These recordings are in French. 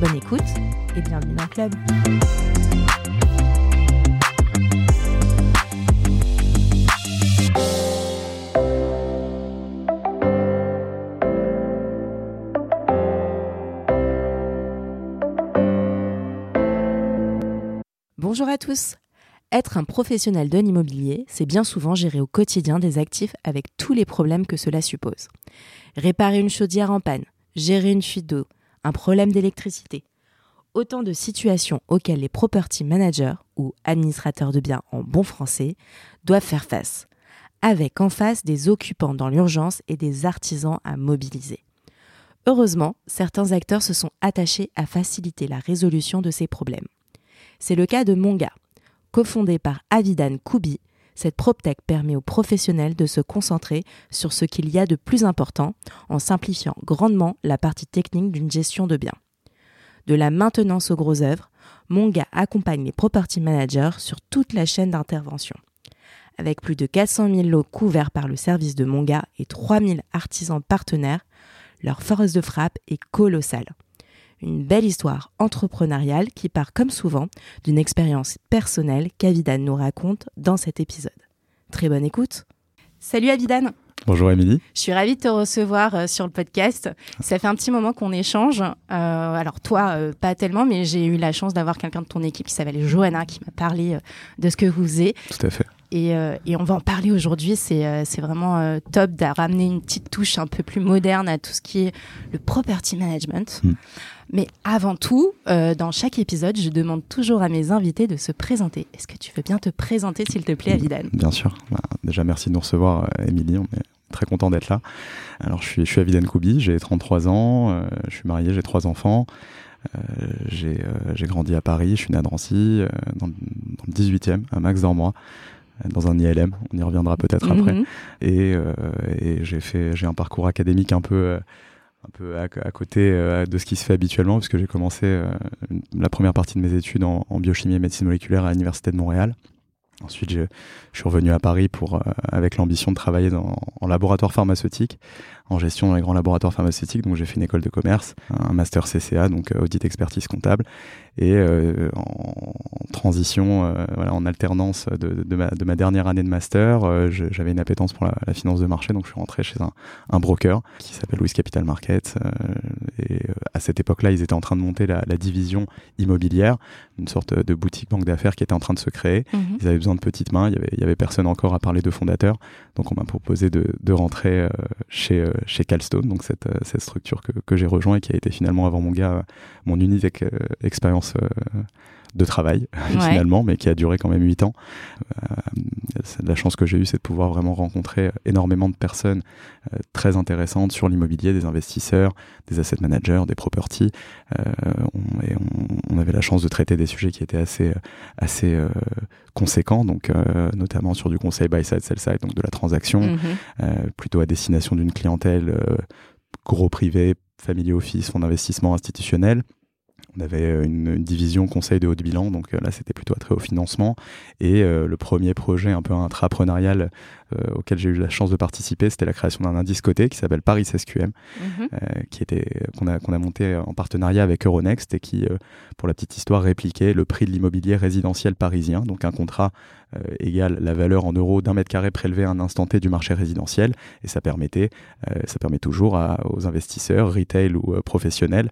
Bonne écoute et bienvenue dans le club. Bonjour à tous. Être un professionnel de l'immobilier, c'est bien souvent gérer au quotidien des actifs avec tous les problèmes que cela suppose. Réparer une chaudière en panne, gérer une fuite d'eau, problème d'électricité. Autant de situations auxquelles les property managers, ou administrateurs de biens en bon français, doivent faire face, avec en face des occupants dans l'urgence et des artisans à mobiliser. Heureusement, certains acteurs se sont attachés à faciliter la résolution de ces problèmes. C'est le cas de Monga. Cofondé par Avidan Koubi, cette PropTech permet aux professionnels de se concentrer sur ce qu'il y a de plus important en simplifiant grandement la partie technique d'une gestion de biens. De la maintenance aux gros œuvres, Monga accompagne les property managers sur toute la chaîne d'intervention. Avec plus de 400 000 lots couverts par le service de Monga et 3 000 artisans partenaires, leur force de frappe est colossale une belle histoire entrepreneuriale qui part comme souvent d'une expérience personnelle qu'Avidan nous raconte dans cet épisode. Très bonne écoute. Salut Avidan. Bonjour Émilie. Je suis ravie de te recevoir euh, sur le podcast. Ça fait un petit moment qu'on échange. Euh, alors toi, euh, pas tellement, mais j'ai eu la chance d'avoir quelqu'un de ton équipe qui s'appelle Johanna qui m'a parlé de ce que vous faisiez. Tout à fait. Et, et on va en parler aujourd'hui. C'est c'est vraiment top de ramener une petite touche un peu plus moderne à tout ce qui est le property management. Hmm. Mais avant tout, euh, dans chaque épisode, je demande toujours à mes invités de se présenter. Est-ce que tu veux bien te présenter, s'il te plaît, Avidan? Bien sûr. Bah, déjà, merci de nous recevoir, euh, Émilie. On est très content d'être là. Alors, je suis, je suis Avidan Koubi, j'ai 33 ans, euh, je suis marié, j'ai trois enfants. j'ai grandi à Paris, je suis né à Drancy, dans, dans, le 18e, à Max d'Ormois dans un ILM, on y reviendra peut-être après. Mhm. Et, et j'ai fait, j'ai un parcours académique un peu un peu à, côté euh, de ce qui se fait habituellement, puisque j'ai commencé euh, la première partie de mes études en, biochimie et médecine moléculaire à l'Université de Montréal. Ensuite, je, suis revenu à Paris pour, euh, avec l'ambition de travailler en laboratoire pharmaceutique, en gestion dans les grands laboratoires pharmaceutiques. Donc, j'ai fait une école de commerce, un master CCA, donc euh, audit expertise comptable, et euh, en, transition, voilà, en alternance de, de, ma, de, ma, dernière année de master, j'avais une appétence pour la, la, finance de marché, donc je suis rentré chez un, un broker qui s'appelle Louis Capital Markets. et à cette époque-là, ils étaient en train de monter la, la, division immobilière, une sorte de boutique banque d'affaires qui était en train de se créer. Mmh. Ils avaient besoin de petites mains, il y avait, il y avait personne encore à parler de fondateurs. Donc on m'a proposé de, de rentrer euh, chez, euh, chez Calstone, donc cette, euh, cette structure que, que j'ai rejoint et qui a été finalement avant mon gars mon unique expérience de travail finalement, mais qui a duré quand même 8 ans. Euh, la chance que j'ai eue, c'est de pouvoir vraiment rencontrer énormément de personnes euh, très intéressantes sur l'immobilier, des investisseurs, des asset managers, des properties. Euh, on, et on, on, avait la chance de traiter des sujets qui étaient assez, assez euh, conséquents, donc euh, notamment sur du conseil buy side, sell side, donc de la transaction, mm-hmm. plutôt à destination d'une clientèle gros privé, family office, fonds d'investissement institutionnel on avait euh, une, division conseil de haut de bilan, donc euh, là c'était plutôt très au financement. Et euh, le premier projet un peu intrapreneurial auquel j'ai eu la chance de participer, c'était la création d'un indice coté qui s'appelle Paris SQM, mhm. qui était qu'on a qu'on a monté en partenariat avec Euronext et qui, pour la petite histoire, répliquait le prix de l'immobilier résidentiel parisien, donc un contrat euh, égale la valeur en euros d'un mètre carré prélevé à un instant T du marché résidentiel. Et ça permettait, euh, ça permet toujours à, aux investisseurs, retail ou euh, professionnels,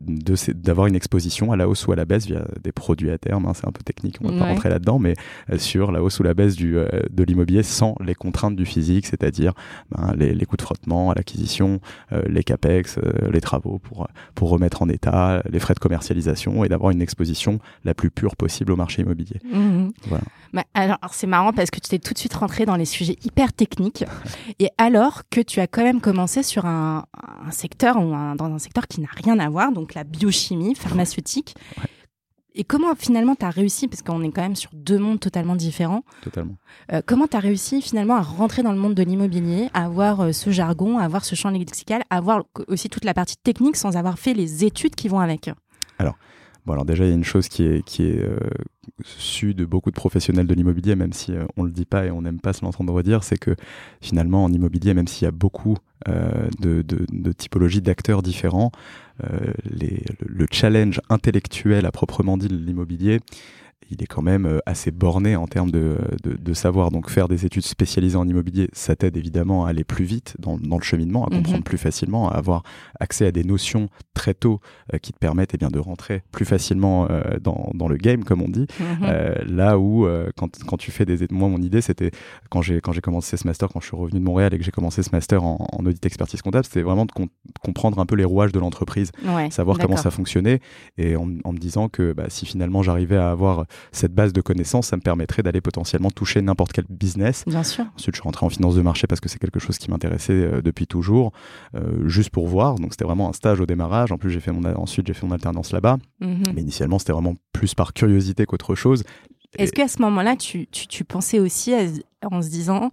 d'avoir une exposition à la hausse ou à la baisse via des produits à terme. Hein, c'est un peu technique, on va pas rentrer là-dedans, mais sur la hausse ou la baisse du, de l'immobilier sans les contraintes du physique, c'est-à-dire ben, les, les, coûts de frottement à l'acquisition, les capex, les travaux pour, pour remettre en état, les frais de commercialisation et d'avoir une exposition la plus pure possible au marché immobilier. Mmh. Voilà. Bah, alors, c'est marrant parce que tu t'es tout de suite rentré dans les sujets hyper techniques et alors que tu as quand même commencé sur un, un secteur ou dans un secteur qui n'a rien à voir, donc la biochimie pharmaceutique. Et comment finalement tu as réussi, parce qu'on est quand même sur deux mondes totalement différents. Totalement. Euh, comment tu as réussi finalement à rentrer dans le monde de l'immobilier, à avoir euh, ce jargon, à avoir ce champ lexical, à avoir aussi toute la partie technique sans avoir fait les études qui vont avec? Alors, bon, alors déjà, il y a une chose qui est, qui est euh, su de beaucoup de professionnels de l'immobilier, même si on le dit pas et on n'aime pas se l'entendre redire, c'est que finalement, en immobilier, même s'il y a beaucoup de, de, de typologies d'acteurs différents, les, le challenge intellectuel à proprement dit de l'immobilier, il est quand même euh, assez borné en termes de, de, savoir. Donc faire des études spécialisées en immobilier, ça t'aide évidemment à aller plus vite dans, dans le cheminement, à mhm. comprendre plus facilement, à avoir accès à des notions très tôt euh, qui te permettent eh bien, de rentrer plus facilement euh, dans, dans, le game, comme on dit. Mhm. là où, quand, quand, tu fais des... Moi, mon idée, c'était quand j'ai commencé ce master, quand je suis revenu de Montréal et que j'ai commencé ce master en, audit expertise comptable, c'était vraiment de comprendre un peu les rouages de l'entreprise, savoir comment ça fonctionnait et en, en me disant que bah, si finalement j'arrivais à avoir cette base de connaissances, ça me permettrait d'aller potentiellement toucher n'importe quel business. Bien sûr. Ensuite, je suis rentré en finance de marché parce que c'est quelque chose qui m'intéressait euh, depuis toujours, euh, juste pour voir. Donc, c'était vraiment un stage au démarrage. En plus, j'ai fait mon, ensuite, j'ai fait mon alternance là-bas. Mhm. Mais initialement, c'était vraiment plus par curiosité qu'autre chose. Est-ce qu'à ce moment-là, tu, tu, pensais aussi en se disant,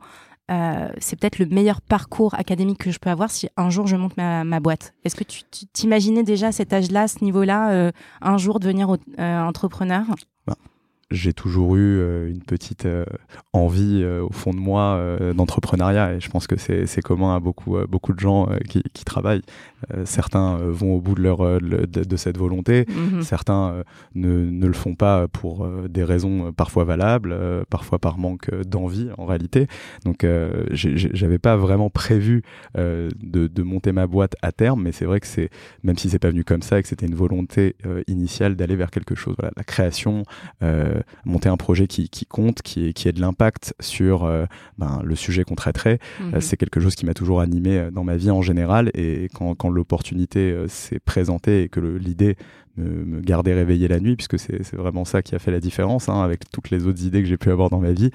euh, c'est peut-être le meilleur parcours académique que je peux avoir si un jour je monte ma, ma boîte? Est-ce que tu t'imaginais déjà à cet âge-là, ce niveau-là, un jour devenir entrepreneur? J'ai toujours eu euh, une petite euh, envie euh, au fond de moi d'entrepreneuriat et je pense que c'est commun à beaucoup, beaucoup de gens qui, qui, travaillent. certains vont au bout de, leur, de, cette volonté, mhm. certains ne, ne, le font pas pour des raisons parfois valables, parfois par manque d'envie en réalité. Donc j'avais pas vraiment prévu de, de, monter ma boîte à terme, mais c'est vrai que c'est, même si c'est pas venu comme ça et que c'était une volonté initiale d'aller vers quelque chose, voilà, la création. Euh, monter un projet qui, compte, qui, qui ait de l'impact sur euh, ben, le sujet qu'on traiterait. Euh, mhm. c'est quelque chose qui m'a toujours animé dans ma vie en général. Et quand, quand l'opportunité s'est présentée et que l'idée me, garder réveillé la nuit, puisque c'est vraiment ça qui a fait la différence, hein, avec toutes les autres idées que j'ai pu avoir dans ma vie.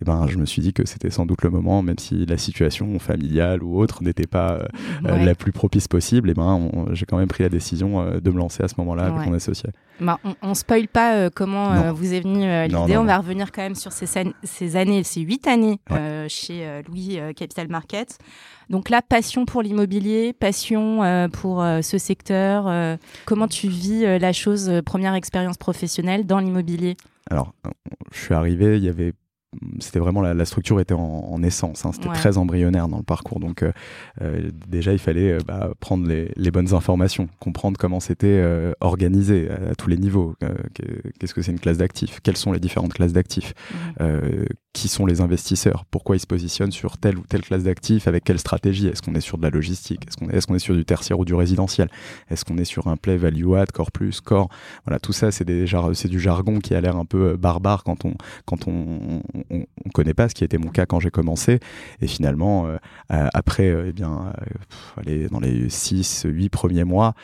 Et ben, je me suis dit que c'était sans doute le moment, même si la situation familiale ou autre n'était pas la plus propice possible, et ben, j'ai quand même pris la décision de me lancer à ce moment-là avec mon associé. Bah, on, ne spoil pas euh, comment euh, vous est venue euh, l'idée. On va revenir quand même sur ces, ces années, ces huit années chez Louis Capital Market. Donc là, passion pour l'immobilier, passion pour ce secteur. comment tu vis la chose, première expérience professionnelle dans l'immobilier? Alors, je suis arrivé, il y avait c'était vraiment la, structure était en, naissance, hein. c'était très embryonnaire dans le parcours. Donc euh, euh, déjà il fallait euh, bah, prendre les, bonnes informations, comprendre comment c'était organisé à, tous les niveaux. Qu'est-ce que c'est une classe d'actifs Quelles sont les différentes classes d'actifs Qui sont les investisseurs Pourquoi ils se positionnent sur telle ou telle classe d'actifs Avec quelle stratégie Est-ce qu'on est sur de la logistique Est-ce qu'on est, est, qu'on est, sur du tertiaire ou du résidentiel Est-ce qu'on est sur un play value add, core plus, core Voilà, tout ça c'est du jargon qui a l'air un peu barbare quand on quand on on ne connaît pas, ce qui était mon cas quand j'ai commencé. Et finalement, euh, après, euh, eh bien, euh, dans les 6, 8 premiers mois,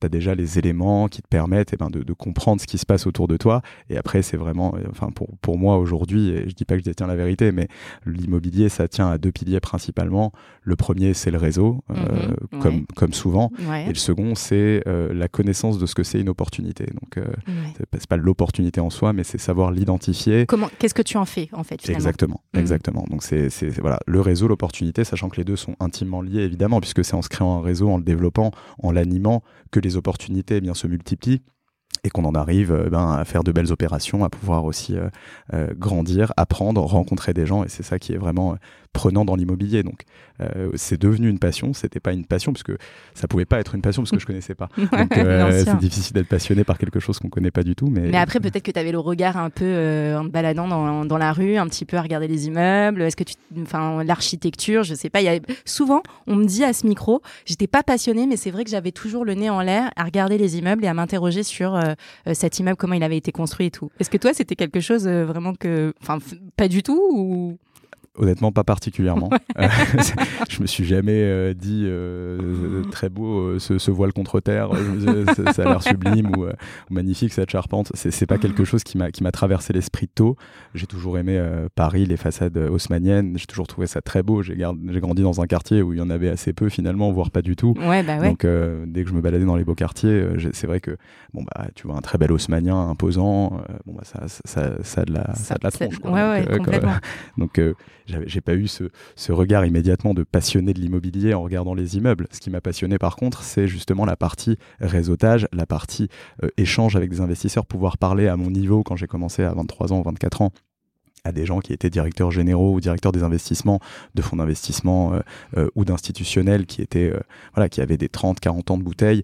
tu as déjà les éléments qui te permettent eh ben, de, comprendre ce qui se passe autour de toi. Et après, c'est vraiment, euh, enfin, pour, pour moi aujourd'hui, et je dis pas que je détiens la vérité, mais l'immobilier, ça tient à deux piliers principalement. Le premier, c'est le réseau, euh, mhm. comme, comme souvent. Et le second, c'est euh, la connaissance de ce que c'est une opportunité. Donc, c'est pas l'opportunité en soi, mais c'est savoir l'identifier. Comment, qu'est-ce que tu en fais, en fait, finalement? Exactement, mhm. exactement. Donc, c'est, voilà, le réseau, l'opportunité, sachant que les deux sont intimement liés, évidemment, puisque c'est en se créant un réseau, en le développant, en l'animant, que les opportunités eh bien, se multiplient et qu'on en arrive euh, ben, à faire de belles opérations, à pouvoir aussi euh, euh, grandir, apprendre, rencontrer des gens. Et c'est ça qui est vraiment prenant dans l'immobilier. Donc, euh, c'est devenu une passion. C'était pas une passion puisque ça pouvait pas être une passion parce que je connaissais pas. Donc, euh, c'est difficile d'être passionné par quelque chose qu'on connaît pas du tout. Mais, mais après, peut-être que tu avais le regard un peu euh, en te baladant dans, dans, la rue, un petit peu à regarder les immeubles. Est-ce que tu, enfin, l'architecture, je sais pas. Y a... Souvent, on me dit à ce micro, j'étais pas passionnée, mais c'est vrai que j'avais toujours le nez en l'air à regarder les immeubles et à m'interroger sur cet immeuble, comment il avait été construit et tout. Est-ce que toi, c'était quelque chose vraiment que, enfin, pas du tout ou? Honnêtement, pas particulièrement. je me suis jamais dit très beau ce, voile contre terre, ça, a l'air sublime ou, magnifique cette charpente. C'est pas quelque chose qui m'a traversé l'esprit tôt. J'ai toujours aimé Paris, les façades haussmanniennes. J'ai toujours trouvé ça très beau. J'ai grandi dans un quartier où il y en avait assez peu finalement, voire pas du tout. Ouais, bah ouais. Donc dès que je me baladais dans les beaux quartiers, c'est vrai que bon bah tu vois un très bel haussmanien imposant, bon bah ça, ça, ça, a de la ça, de la tronche. Ouais, ouais, donc, complètement. donc j'ai pas eu ce, regard immédiatement de passionné de l'immobilier en regardant les immeubles. Ce qui m'a passionné par contre, c'est justement la partie réseautage, la partie euh, échange avec des investisseurs, pouvoir parler à mon niveau quand j'ai commencé à 23 ans, 24 ans à des gens qui étaient directeurs généraux ou directeurs des investissements, de fonds d'investissement euh, euh, ou d'institutionnels qui étaient voilà qui avaient des 30 40 ans de bouteilles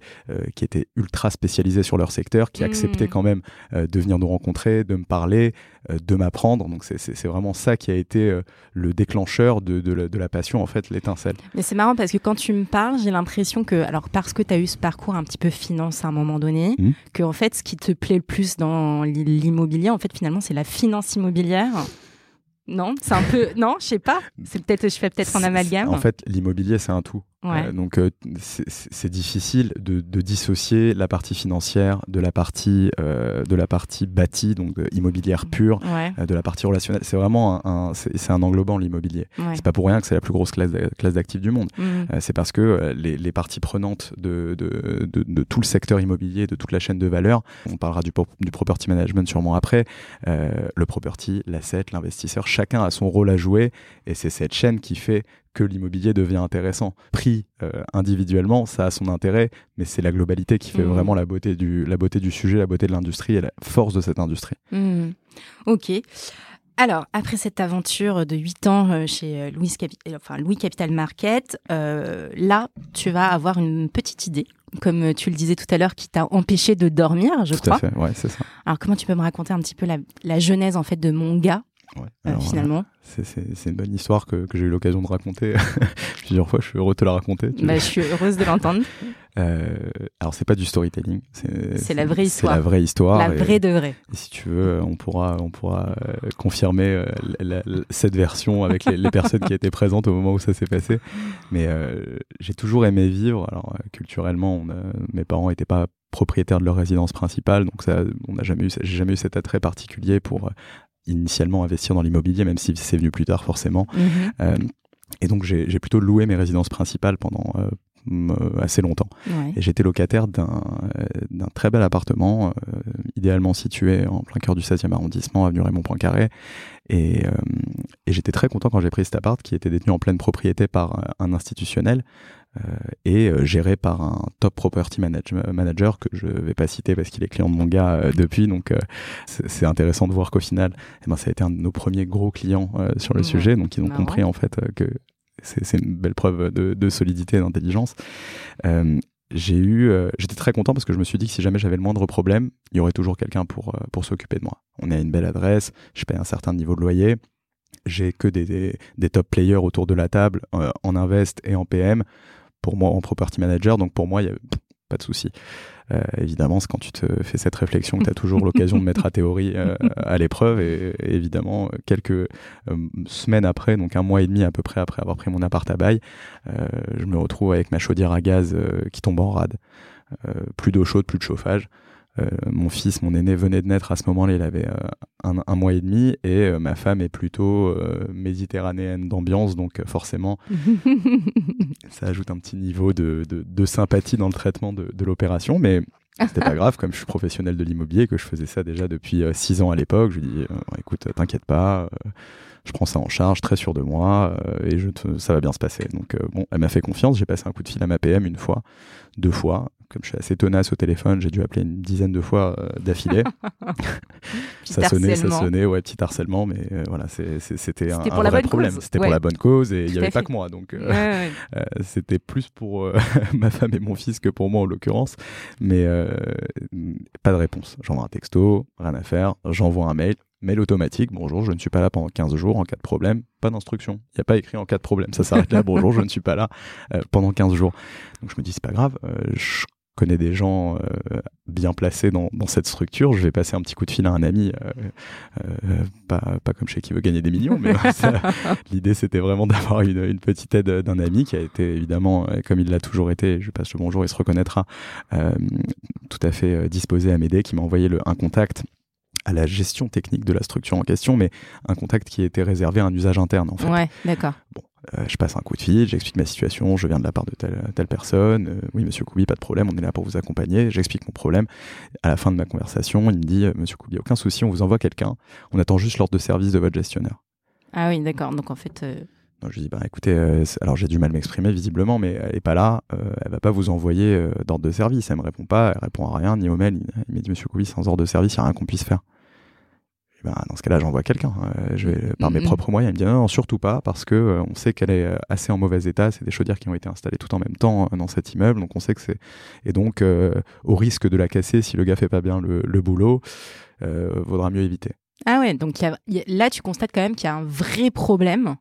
qui étaient ultra spécialisés sur leur secteur qui mmh. acceptaient quand même de venir nous rencontrer de me parler euh, de m'apprendre. Donc c'est vraiment ça qui a été euh, le déclencheur de, de, la, passion, en fait, l'étincelle. Mais c'est marrant parce que quand tu me parles, j'ai l'impression que, alors parce que tu as eu ce parcours un petit peu finance à un moment donné, mmh. que en fait ce qui te plaît le plus dans l'immobilier, en fait finalement c'est la finance immobilière. Non, c'est un peu. Non, je sais pas. C'est peut-être. Je fais peut-être un amalgame. En fait, l'immobilier, c'est un tout. Euh, donc euh, c'est difficile de, dissocier la partie financière de la partie euh, de la partie bâtie, donc immobilière pure, de la partie relationnelle. C'est vraiment un, c'est un englobant l'immobilier. C'est pas pour rien que c'est la plus grosse classe classe d'actifs du monde. Mmh. c'est parce que les, parties prenantes de de, de, tout le secteur immobilier, de toute la chaîne de valeur, on parlera du, du property management sûrement après, le property, l'asset, l'investisseur, chacun a son rôle à jouer et c'est cette chaîne qui fait que l'immobilier devient intéressant. Pris euh, individuellement, ça a son intérêt, mais c'est la globalité qui fait mmh. vraiment la beauté, du, la beauté du sujet, la beauté de l'industrie et la force de cette industrie. Mmh. Ok. Alors, après cette aventure de 8 ans euh, chez euh, Louis, enfin, Louis Capital Market, là, tu vas avoir une petite idée, comme tu le disais tout à l'heure, qui t'a empêché de dormir, je tout crois. À fait, ouais, c'est ça. Alors, comment tu peux me raconter un petit peu la, la genèse en fait de mon gars euh, finalement. c'est une bonne histoire que, que j'ai eu l'occasion de raconter plusieurs fois. Je suis heureux de te la raconter. Bah, je suis heureuse de l'entendre. Euh, alors, c'est pas du storytelling. C'est la vraie histoire. C'est la vraie histoire. La vraie de vrai. Et si tu veux, on pourra, on pourra euh, confirmer cette version avec les, personnes qui étaient présentes au moment où ça s'est passé. Mais j'ai toujours aimé vivre. Alors, culturellement, on mes parents n'étaient pas propriétaires de leur résidence principale, donc ça, on n'a jamais eu, j'ai jamais eu cet attrait particulier pour initialement investir dans l'immobilier, même si c'est venu plus tard forcément. Mhm. Euh, et donc j'ai plutôt loué mes résidences principales pendant euh, assez longtemps. Et j'étais locataire d'un très bel appartement, euh, idéalement situé en plein cœur du 16e arrondissement, avenue Raymond Poincaré. Et, et j'étais très content quand j'ai pris cet appart qui était détenu en pleine propriété par un institutionnel euh, et euh, géré par un top property manager que je vais pas citer parce qu'il est client de mon gars euh, depuis. Donc c'est intéressant de voir qu'au final, eh ben, ça a été un de nos premiers gros clients sur le sujet. Donc ils ont compris en fait que c'est une belle preuve de, solidité et d'intelligence. j'ai eu, j'étais très content parce que je me suis dit que si jamais j'avais le moindre problème, il y aurait toujours quelqu'un pour, pour s'occuper de moi. On est à une belle adresse, je paye un certain niveau de loyer, j'ai que des, des, top players autour de la table en invest et en PM pour moi en property manager. Donc pour moi, il n'y a pas de souci. Euh, évidemment, c'est quand tu te fais cette réflexion que tu as toujours l'occasion de mettre ta théorie euh, à l'épreuve. Et, évidemment, quelques euh, semaines après, donc un mois et demi à peu près après avoir pris mon appart à bail, je me retrouve avec ma chaudière à gaz qui tombe en rade. plus d'eau chaude, plus de chauffage. Euh, mon fils, mon aîné, venait de naître à ce moment-là, il avait euh, un, mois et demi, et euh, ma femme est plutôt méditerranéenne d'ambiance, donc forcément, ça ajoute un petit niveau de, sympathie dans le traitement de, l'opération, mais c'était pas grave, comme je suis professionnel de l'immobilier, que je faisais ça déjà depuis six ans à l'époque, je lui dis, écoute, t'inquiète pas je prends ça en charge, très sûr de moi, et je ça va bien se passer. Donc bon, elle m'a fait confiance, j'ai passé un coup de fil à ma PM une fois, deux fois, comme je suis assez tenace au téléphone, j'ai dû appeler une dizaine de fois euh, d'affilée. ça sonnait, ça sonnait, ouais, petit harcèlement, mais euh, voilà, c'était un, un vrai problème. C'était pour la bonne cause et il n'y avait pas que moi, donc euh, c'était plus pour ma femme et mon fils que pour moi en l'occurrence. Mais pas de réponse. J'envoie un texto, rien à faire. J'envoie un mail, mail automatique. Bonjour, je ne suis pas là pendant 15 jours en cas de problème. Pas d'instruction. Il n'y a pas écrit en cas de problème. Ça s'arrête là. Bonjour, je ne suis pas là pendant 15 jours. Donc je me dis, c'est pas grave. je connais des gens euh, bien placés dans, dans, cette structure, je vais passer un petit coup de fil à un ami, euh, euh, pas, pas comme chez qui veut gagner des millions, mais l'idée c'était vraiment d'avoir une, une, petite aide d'un ami qui a été évidemment, comme il l'a toujours été, je passe le bonjour, il se reconnaîtra, tout à fait disposé à m'aider, qui m'a envoyé le, un contact à la gestion technique de la structure en question, mais un contact qui était réservé à un usage interne en fait. Ouais, d'accord. Bon, euh, je passe un coup de fil, j'explique ma situation, je viens de la part de telle, telle personne. Euh, oui, monsieur Koubi, pas de problème, on est là pour vous accompagner. J'explique mon problème. À la fin de ma conversation, il me dit, euh, monsieur Koubi, aucun souci, on vous envoie quelqu'un. On attend juste l'ordre de service de votre gestionnaire. Ah oui, d'accord. Donc en fait. Je dis, bah, écoutez, alors j'ai du mal à m'exprimer visiblement, mais elle est pas là, elle va pas vous envoyer d'ordre de service. Elle me répond pas, elle répond à rien, ni au mail. Il, me dit, monsieur Koubi, sans ordre de service, il n'y a rien qu'on puisse faire. Ben, dans ce cas-là, j'envoie quelqu'un. Euh, je vais par mes mm-hmm. propres moyens. Il me dit non, non surtout pas, parce que euh, on sait qu'elle est euh, assez en mauvais état. C'est des chaudières qui ont été installées tout en même temps dans cet immeuble, donc on sait que c'est. Et donc, au risque de la casser, si le gars fait pas bien le, le boulot, vaudra mieux éviter. Ah ouais, donc là, tu constates quand même qu'il y a un vrai problème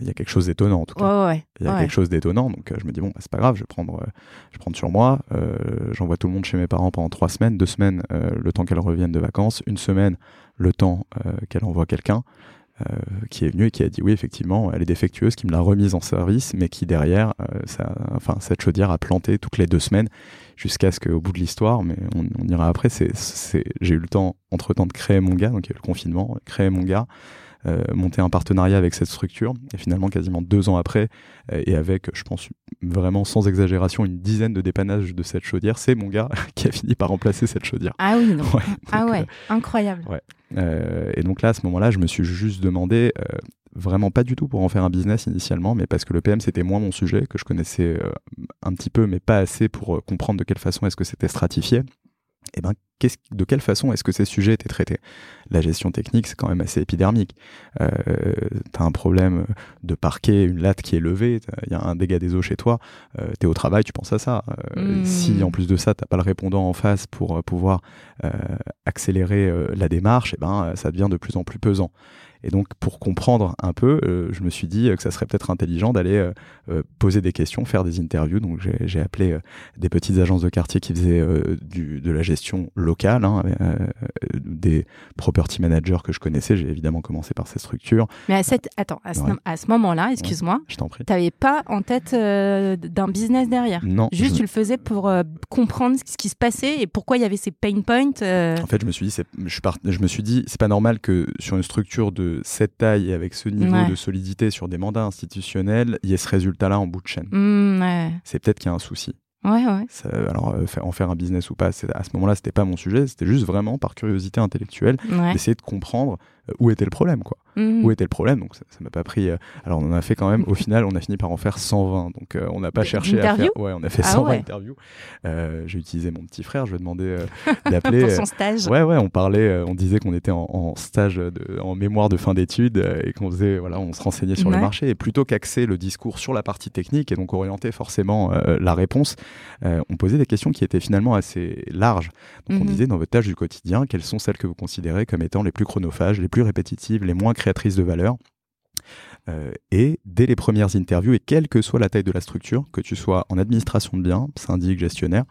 il y a quelque chose d'étonnant en tout cas. il y a quelque chose d'étonnant, donc euh, je me dis bon, bah, c'est pas grave, je vais prendre, euh, je vais prendre sur moi. Euh, j'envoie tout le monde chez mes parents pendant trois semaines, deux semaines le temps qu'elles reviennent de vacances, une semaine le temps qu'elle envoie quelqu'un. qui est venu et qui a dit oui effectivement elle est défectueuse, qui me l'a remise en service, mais qui derrière, ça, enfin cette chaudière a planté toutes les deux semaines jusqu'à ce qu'au bout de l'histoire, mais on, ira après, c'est, j'ai eu le temps entre temps de créer mon gars, donc il y a eu le confinement, créer mon gars, euh, monter un partenariat avec cette structure. Et finalement, quasiment deux ans après, euh, et avec, je pense, vraiment sans exagération, une dizaine de dépannages de cette chaudière, c'est mon gars qui a fini par remplacer cette chaudière. Ah oui, non. ah ouais, euh, incroyable. Ouais. et donc là, à ce moment-là, je me suis juste demandé, vraiment pas du tout pour en faire un business initialement, mais parce que le PM c'était moins mon sujet, que je connaissais un petit peu, mais pas assez pour comprendre de quelle façon est-ce que c'était stratifié eh ben, de quelle façon est-ce que ces sujets étaient traités? La gestion technique, c'est quand même assez épidermique. Euh, tu as un problème de parquet, une latte qui est levée, il y a un dégât des eaux chez toi, euh, tu es au travail, tu penses à ça. Euh, hmm. Si en plus de ça, tu pas le répondant en face pour pouvoir accélérer la démarche, eh ben, ça devient de plus en plus pesant. Et donc, pour comprendre un peu, euh, je me suis dit que ça serait peut-être intelligent d'aller euh, euh, poser des questions, faire des interviews. Donc, j'ai appelé des petites agences de quartier qui faisaient du, de la gestion locale, hein, des property managers que je connaissais. J'ai évidemment commencé par ces structures. Mais à, cette, attends, à ce, moment-là, excuse-moi, je t'en prie. Tu n'avais pas en tête d'un business derrière? Non. Juste, tu le faisais pour comprendre ce qui se passait et pourquoi il y avait ces pain points. En fait, je me suis dit, je, je me suis dit, c'est pas normal que sur une structure de cette taille et avec ce niveau de solidité sur des mandats institutionnels, il y ait ce résultat-là en bout de chaîne. Mmh, c'est peut-être qu'il y a un souci. Ouais, ouais. alors, euh, en faire un business ou pas, à ce moment-là, c'était pas mon sujet. C'était juste vraiment par curiosité intellectuelle d'essayer de comprendre où était le problème, quoi. Mhm. Où était le problème Donc ça m'a pas pris. Euh, alors on en a fait quand même. Au final, on a fini par en faire 120. Donc euh, on n'a pas cherché à faire. Ouais, on a fait 120 ah interviews. J'ai utilisé mon petit frère. Je lui ai demandé d'appeler. Pour son stage. Ouais, ouais. On parlait. on disait qu'on était en, stage, de, en mémoire de fin d'études et qu'on faisait. Voilà, on se renseignait sur le marché. Et plutôt qu'axer le discours sur la partie technique et donc orienter forcément la réponse, on posait des questions qui étaient finalement assez larges. Donc on mhm. disait dans votre tâche du quotidien, quelles sont celles que vous considérez comme étant les plus chronophages, les plus répétitives, les moins créatrices de valeur. Euh, et dès les premières interviews, et quelle que soit la taille de la structure, que tu sois en administration de biens, syndic, gestionnaire,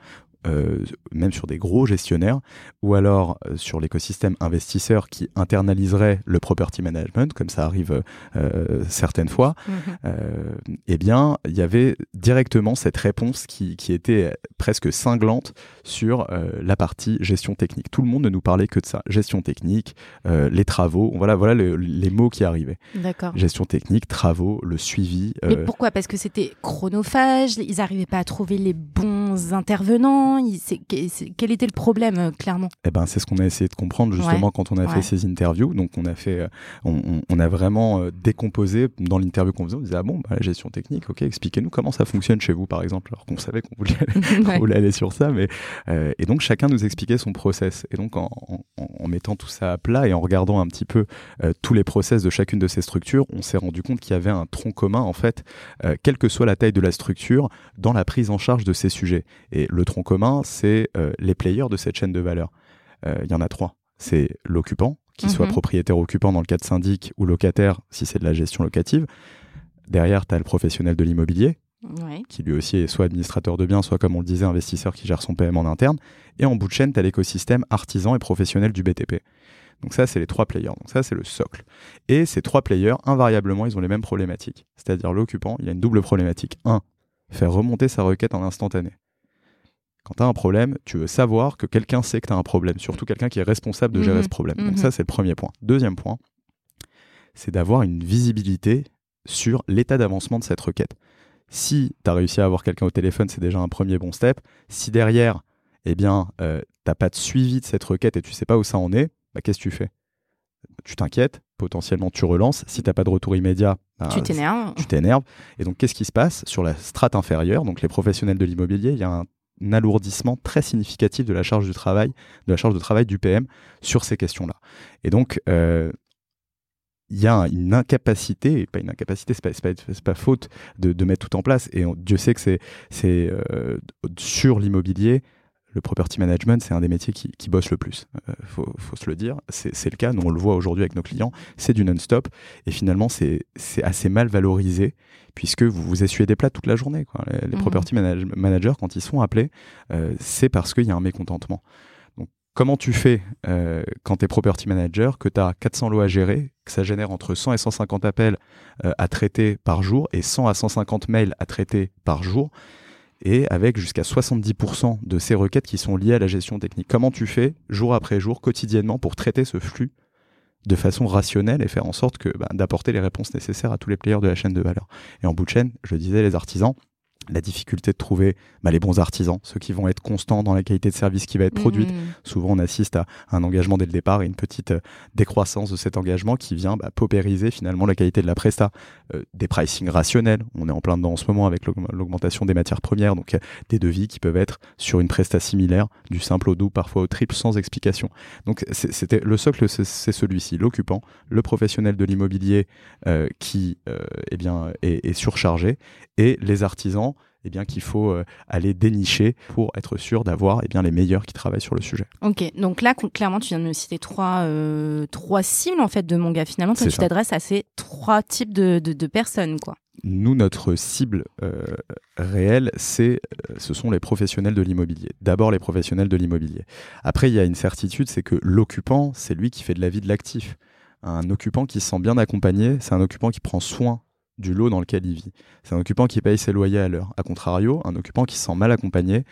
euh, même sur des gros gestionnaires, ou alors euh, sur l'écosystème investisseur qui internaliserait le property management, comme ça arrive euh, certaines fois, mhm. eh bien, il y avait directement cette réponse qui, qui était presque cinglante sur la partie gestion technique. Tout le monde ne nous parlait que de ça, gestion technique, les travaux, voilà, voilà les mots qui arrivaient. Gestion technique, travaux, le suivi. Mais pourquoi? Parce que c'était chronophage, ils n'arrivaient pas à trouver les bons intervenants quel était le problème, euh, clairement? Eh ben, C'est ce qu'on a essayé de comprendre justement quand on a fait ces interviews. Donc, on a, fait, euh, on, a vraiment euh, décomposé dans l'interview qu'on faisait. On disait Ah bon, bah, la gestion technique, ok, expliquez-nous comment ça fonctionne chez vous, par exemple. Alors qu'on savait qu'on voulait, aller sur ça. Mais, et donc, chacun nous expliquait son process. Et donc, en, mettant tout ça à plat et en regardant un petit peu tous les process de chacune de ces structures, on s'est rendu compte qu'il y avait un tronc commun, en fait, quelle que soit la taille de la structure, dans la prise en charge de ces sujets. Et le tronc commun, c'est euh, les players de cette chaîne de valeur. Euh, il y en a trois. C'est l'occupant, qui soit mhm. propriétaire occupant dans le cas de syndic ou locataire si c'est de la gestion locative. Derrière, tu as le professionnel de l'immobilier, qui lui aussi est soit administrateur de biens, soit comme on le disait, investisseur qui gère son PM en interne. Et en bout de chaîne, tu as l'écosystème artisan et professionnel du BTP. Donc ça, c'est les trois players. Donc ça, c'est le socle. Et ces trois players, invariablement, ils ont les mêmes problématiques. C'est-à-dire l'occupant, il a une double problématique. Un, faire remonter sa requête en instantané. Quand tu as un problème, tu veux savoir que quelqu'un sait que tu as un problème, surtout quelqu'un qui est responsable de gérer mhm. ce problème. Donc ça, mhm. c'est le premier point. Deuxième point, c'est d'avoir une visibilité sur l'état d'avancement de cette requête. Si tu as réussi à avoir quelqu'un au téléphone, c'est déjà un premier bon step. Si derrière, eh bien, euh, t'as pas de suivi de cette requête et tu sais pas où ça en est, bah, qu'est-ce que tu fais? Tu t'inquiètes, potentiellement tu relances. Si t'as pas de retour immédiat, bah, tu t'énerves. Tu t'énerves. Et donc, qu'est-ce qui se passe? Sur la strate inférieure Donc, les professionnels de l'immobilier, il y a un alourdissement très significatif de la charge du travail, de la charge de travail du PM sur ces questions-là. Et donc, euh, il y a une incapacité, pas une incapacité, c'est pas, pas, faute de, mettre tout en place. Et Dieu sait que c'est euh, sur l'immobilier, le property management, c'est un des métiers qui, qui bosse le plus. Il euh, faut, faut, se le dire. C'est le cas. Nous, on le voit aujourd'hui avec nos clients. C'est du non-stop. Et finalement, c'est assez mal valorisé puisque vous vous essuyez des plats toute la journée. Quoi. Les, mmh. property managers, quand ils sont appelés, euh, c'est parce qu'il y a un mécontentement. Donc, comment tu fais euh, quand tu es property manager, que tu as 400 lots à gérer, que ça génère entre 100 et 150 appels à traiter par jour et 100 à 150 mails à traiter par jour et avec jusqu'à 70% de ces requêtes qui sont liées à la gestion technique. Comment tu fais jour après jour, quotidiennement, pour traiter ce flux de façon rationnelle et faire en sorte que bah, d'apporter les réponses nécessaires à tous les players de la chaîne de valeur? Et en bout de chaîne, je disais, les artisans, la difficulté de trouver bah, les bons artisans, ceux qui vont être constants dans la qualité de service qui va être produite. Mmh. Souvent, on assiste à un engagement dès le départ et une petite euh, décroissance de cet engagement qui vient bah, paupériser finalement la qualité de la presta. Euh, des pricing rationnels, on est en plein dedans en ce moment avec l'augmentation des matières premières, donc des devis qui peuvent être sur une presta similaire, du simple au doux, parfois au triple, sans explication. Donc c'était le socle, c'est celui-ci, l'occupant, le professionnel de l'immobilier euh, qui eh bien, est, est surchargé et les artisans eh bien qu'il faut euh, aller dénicher pour être sûr d'avoir eh bien les meilleurs qui travaillent sur le sujet. Ok, donc là clairement tu viens de me citer trois euh, trois cibles en fait de mon gars finalement que tu t'adresses à ces trois types de, de, personnes quoi. Nous, notre cible euh, réelle, c'est, ce sont les professionnels de l'immobilier. D'abord les professionnels de l'immobilier. Après, il y a une certitude, c'est que l'occupant, c'est lui qui fait de la vie de l'actif. Un occupant qui se sent bien accompagné, c'est un occupant qui prend soin du lot dans lequel il vit. C'est un occupant qui paye ses loyers à l'heure. A contrario, un occupant qui se sent mal accompagné,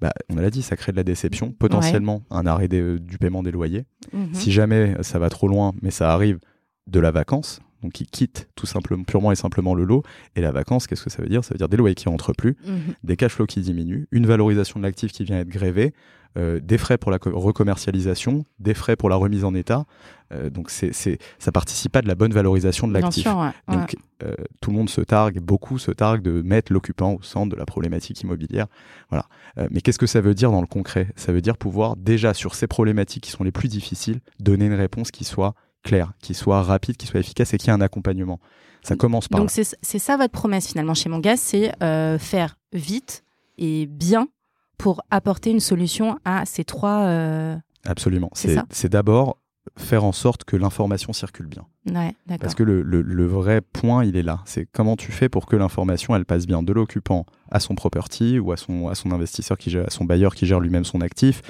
bah, on l'a dit, ça crée de la déception, potentiellement un arrêt du paiement des loyers. Mhm. Si jamais ça va trop loin, mais ça arrive de la vacance, donc il quitte tout simplement, purement et simplement le lot. Et la vacance, qu'est-ce que ça veut dire? Ça veut dire des loyers qui rentrent plus, mhm. des cash flows qui diminuent, une valorisation de l'actif qui vient être grévée, euh, des frais pour la recommercialisation, des frais pour la remise en état. Euh, donc c'est, c'est, ça participe pas de la bonne valorisation de l'actif. donc euh, tout le monde se targue, beaucoup se targuent de mettre l'occupant au centre de la problématique immobilière. Voilà. mais qu'est-ce que ça veut dire dans le concret? Ça veut dire pouvoir déjà sur ces problématiques qui sont les plus difficiles donner une réponse qui soit claire, qui soit rapide, qui soit efficace et qui ait un accompagnement. Ça commence par. Donc c'est, c'est ça votre promesse finalement chez mon gars, c'est faire vite et bien pour apporter une solution à ces trois. Euh, Absolument. C'est d'abord faire en sorte que l'information circule bien. Parce que le, le, vrai point, il est là. C'est comment tu fais pour que l'information, elle passe bien de l'occupant à son property ou à son, à son investisseur, qui gère, à son bailleur qui gère lui-même son actif.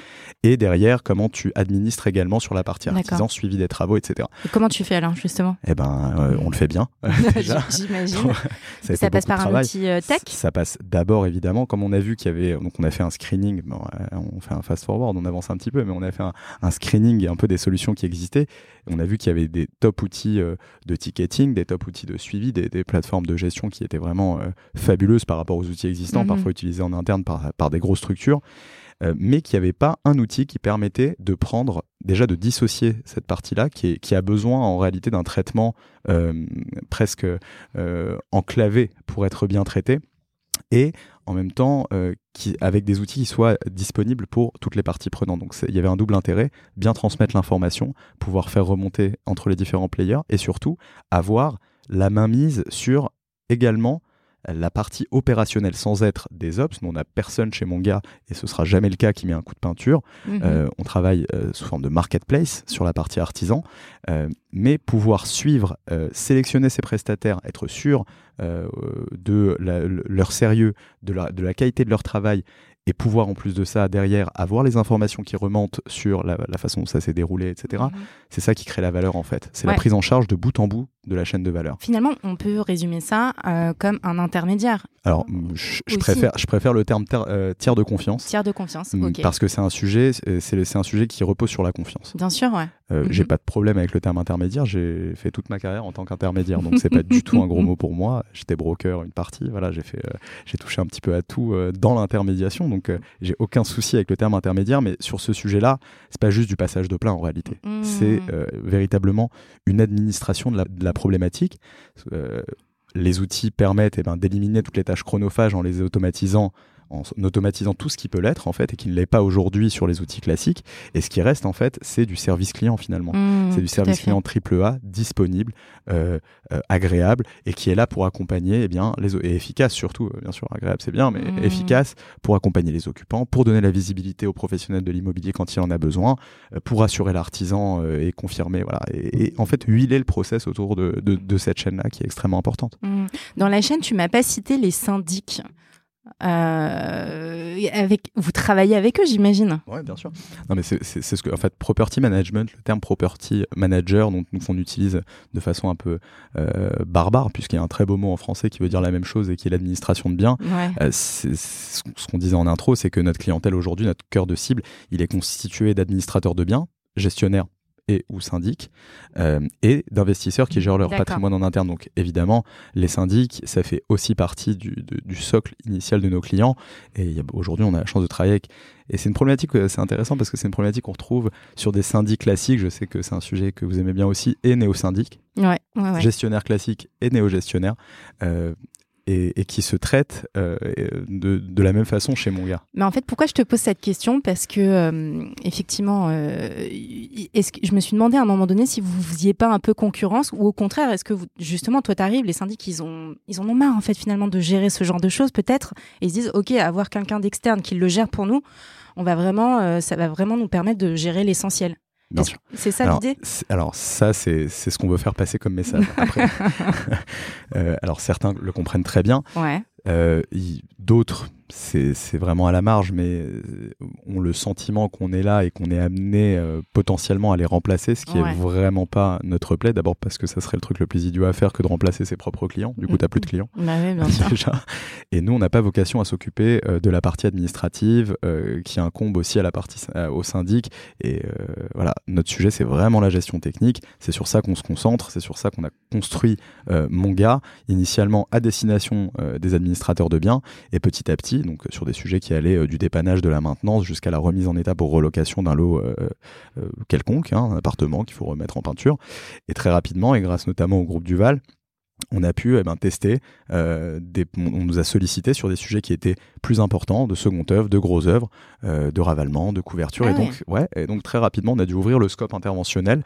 Et derrière, comment tu administres également sur la partie artisan, suivi des travaux, etc. Et comment tu fais alors, justement? Eh ben, euh, on le fait bien. J'imagine. ça, ça passe par un outil euh, tech? Ça passe d'abord, évidemment, comme on a vu qu'il y avait. Donc, on a fait un screening. Euh, on fait un fast-forward, on avance un petit peu, mais on a fait un, un screening un peu des solutions qui existaient. On a vu qu'il y avait des top outils euh, de ticketing, des top outils de suivi, des, plateformes de gestion qui étaient vraiment euh, fabuleuses par rapport aux outils existants, mhm. parfois utilisés en interne par, des grosses structures. Euh, mais qu'il n'y avait pas un outil qui permettait de prendre, déjà de dissocier cette partie-là, qui, qui, a besoin en réalité d'un traitement presque enclavé pour être bien traité, et en même temps euh, avec des outils qui soient disponibles pour toutes les parties prenantes. Donc il y avait un double intérêt, bien transmettre l'information, pouvoir faire remonter entre les différents players et surtout avoir la main mise sur également la partie opérationnelle sans être des ops. Nous, on n'a personne chez mon gars, et ce sera jamais le cas, qui met un coup de peinture. Mhm. Euh, on travaille euh, sous forme de marketplace sur la partie artisan, mais pouvoir suivre, sélectionner ses prestataires, être sûr de leur sérieux, de la, de la qualité de leur travail et pouvoir en plus de ça derrière avoir les informations qui remontent sur la, façon dont ça s'est déroulé, etc. Mhm. C'est ça qui crée la valeur en fait. C'est la prise en charge de bout en bout de la chaîne de valeur. Finalement, on peut résumer ça euh, comme un intermédiaire. Alors, je, préfère, je préfère le terme euh, tiers de confiance. Tiers de confiance, ok. Parce que c'est un sujet, c'est un sujet qui repose sur la confiance. Bien sûr, ouais. Euh, j'ai mhm. pas de problème avec le terme intermédiaire. J'ai fait toute ma carrière en tant qu'intermédiaire, donc c'est pas du tout un gros mot pour moi. J'étais broker une partie, voilà, j'ai fait, j'ai touché un petit peu à tout dans l'intermédiation, donc j'ai aucun souci avec le terme intermédiaire. Mais sur ce sujet-là, c'est pas juste du passage de plein en réalité. Mhm. C'est véritablement une administration de la, de la problématique. Euh, les outils permettent eh ben, d'éliminer toutes les tâches chronophages en les automatisant en automatisant tout ce qui peut l'être en fait et qui ne l'est pas aujourd'hui sur les outils classiques. Et ce qui reste en fait, c'est du service client finalement. Mmh, c'est du service client triple A disponible, euh, euh, agréable et qui est là pour accompagner et eh bien les et efficace surtout. Euh, bien sûr, agréable c'est bien, mais mmh. efficace pour accompagner les occupants, pour donner la visibilité aux professionnels de l'immobilier quand il en a besoin, pour assurer l'artisan et confirmer voilà et, en fait huiler le process autour de, de, cette chaîne là qui est extrêmement importante. Mmh. Dans la chaîne, tu m'as pas cité les syndics. Euh, avec, vous travaillez avec eux, j'imagine. Oui, bien sûr. Non, mais c'est ce que, en fait, property management, le terme property manager, dont nous on utilise de façon un peu euh, barbare, puisqu'il y a un très beau mot en français qui veut dire la même chose et qui est l'administration de biens. Euh, ce qu'on disait en intro, c'est que notre clientèle aujourd'hui, notre cœur de cible, il est constitué d'administrateurs de biens, gestionnaires et ou syndics euh, et d'investisseurs qui gèrent leur patrimoine en interne. Donc évidemment, les syndics, ça fait aussi partie du, du socle initial de nos clients. Et aujourd'hui, on a la chance de travailler avec. Et c'est une problématique, euh, c'est intéressant parce que c'est une problématique qu'on retrouve sur des syndics classiques. Je sais que c'est un sujet que vous aimez bien aussi, et néo-syndic. Ouais, ouais, Gestionnaire classique et néo-gestionnaire. Euh, et, qui se traitent euh, de, la même façon chez mon gars. Mais en fait, pourquoi je te pose cette question? Parce que, euh, effectivement, euh, je me suis demandé à un moment donné si vous faisiez pas un peu concurrence ou au contraire, est-ce que justement, toi, t'arrives, les syndics, ils, ont, ils en ont marre, en fait, finalement, de gérer ce genre de choses, peut-être, et ils se disent, OK, avoir quelqu'un d'externe qui le gère pour nous, on va vraiment, ça va vraiment nous permettre de gérer l'essentiel. Bien sûr. C'est ça l'idée Alors ça, c'est ce qu'on veut faire passer comme message. euh, alors certains le comprennent très bien. Ouais. Euh, D'autres c'est vraiment à la marge, mais euh, on le sentiment qu'on est là et qu'on est amené euh, potentiellement à les remplacer, ce qui est vraiment pas notre plaie. D'abord parce que ça serait le truc le plus idiot à faire que de remplacer ses propres clients. Du coup, tu plus de clients. Bah oui, bien sûr. Déjà. Et nous, on n'a pas vocation à s'occuper euh, de la partie administrative qui incombe aussi à la partie au syndic. Et voilà, notre sujet, c'est vraiment la gestion technique. C'est sur ça qu'on se concentre. C'est sur ça qu'on a construit mon gars initialement à destination des administrateurs de biens et petit à petit donc euh, sur des sujets qui allaient euh, du dépannage de la maintenance jusqu'à la remise en état pour relocation d'un lot euh, quelconque, hein, un appartement qu'il faut remettre en peinture. Et très rapidement, et grâce notamment au groupe Duval, on a pu eh ben, tester, des, on nous a sollicité sur des sujets qui étaient plus importants, de seconde œuvre, de gros œuvres, de ravalement, de couverture. et, ah donc, ouais, et donc très rapidement, on a dû ouvrir le scope interventionnel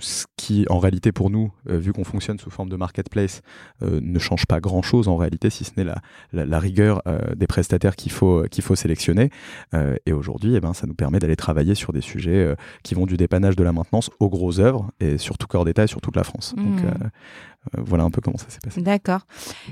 ce qui, en réalité, pour nous, euh, vu qu'on fonctionne sous forme de marketplace, euh, ne change pas grand-chose en réalité, si ce n'est la, la, rigueur euh, des prestataires qu'il faut, qu'il faut sélectionner. et aujourd'hui, eh ben, ça nous permet d'aller travailler sur des sujets qui vont du dépannage de la maintenance aux grosses œuvres, et sur tout corps d'État et sur toute la France. Donc, mmh. Euh, voilà un peu comment ça s'est passé. D'accord.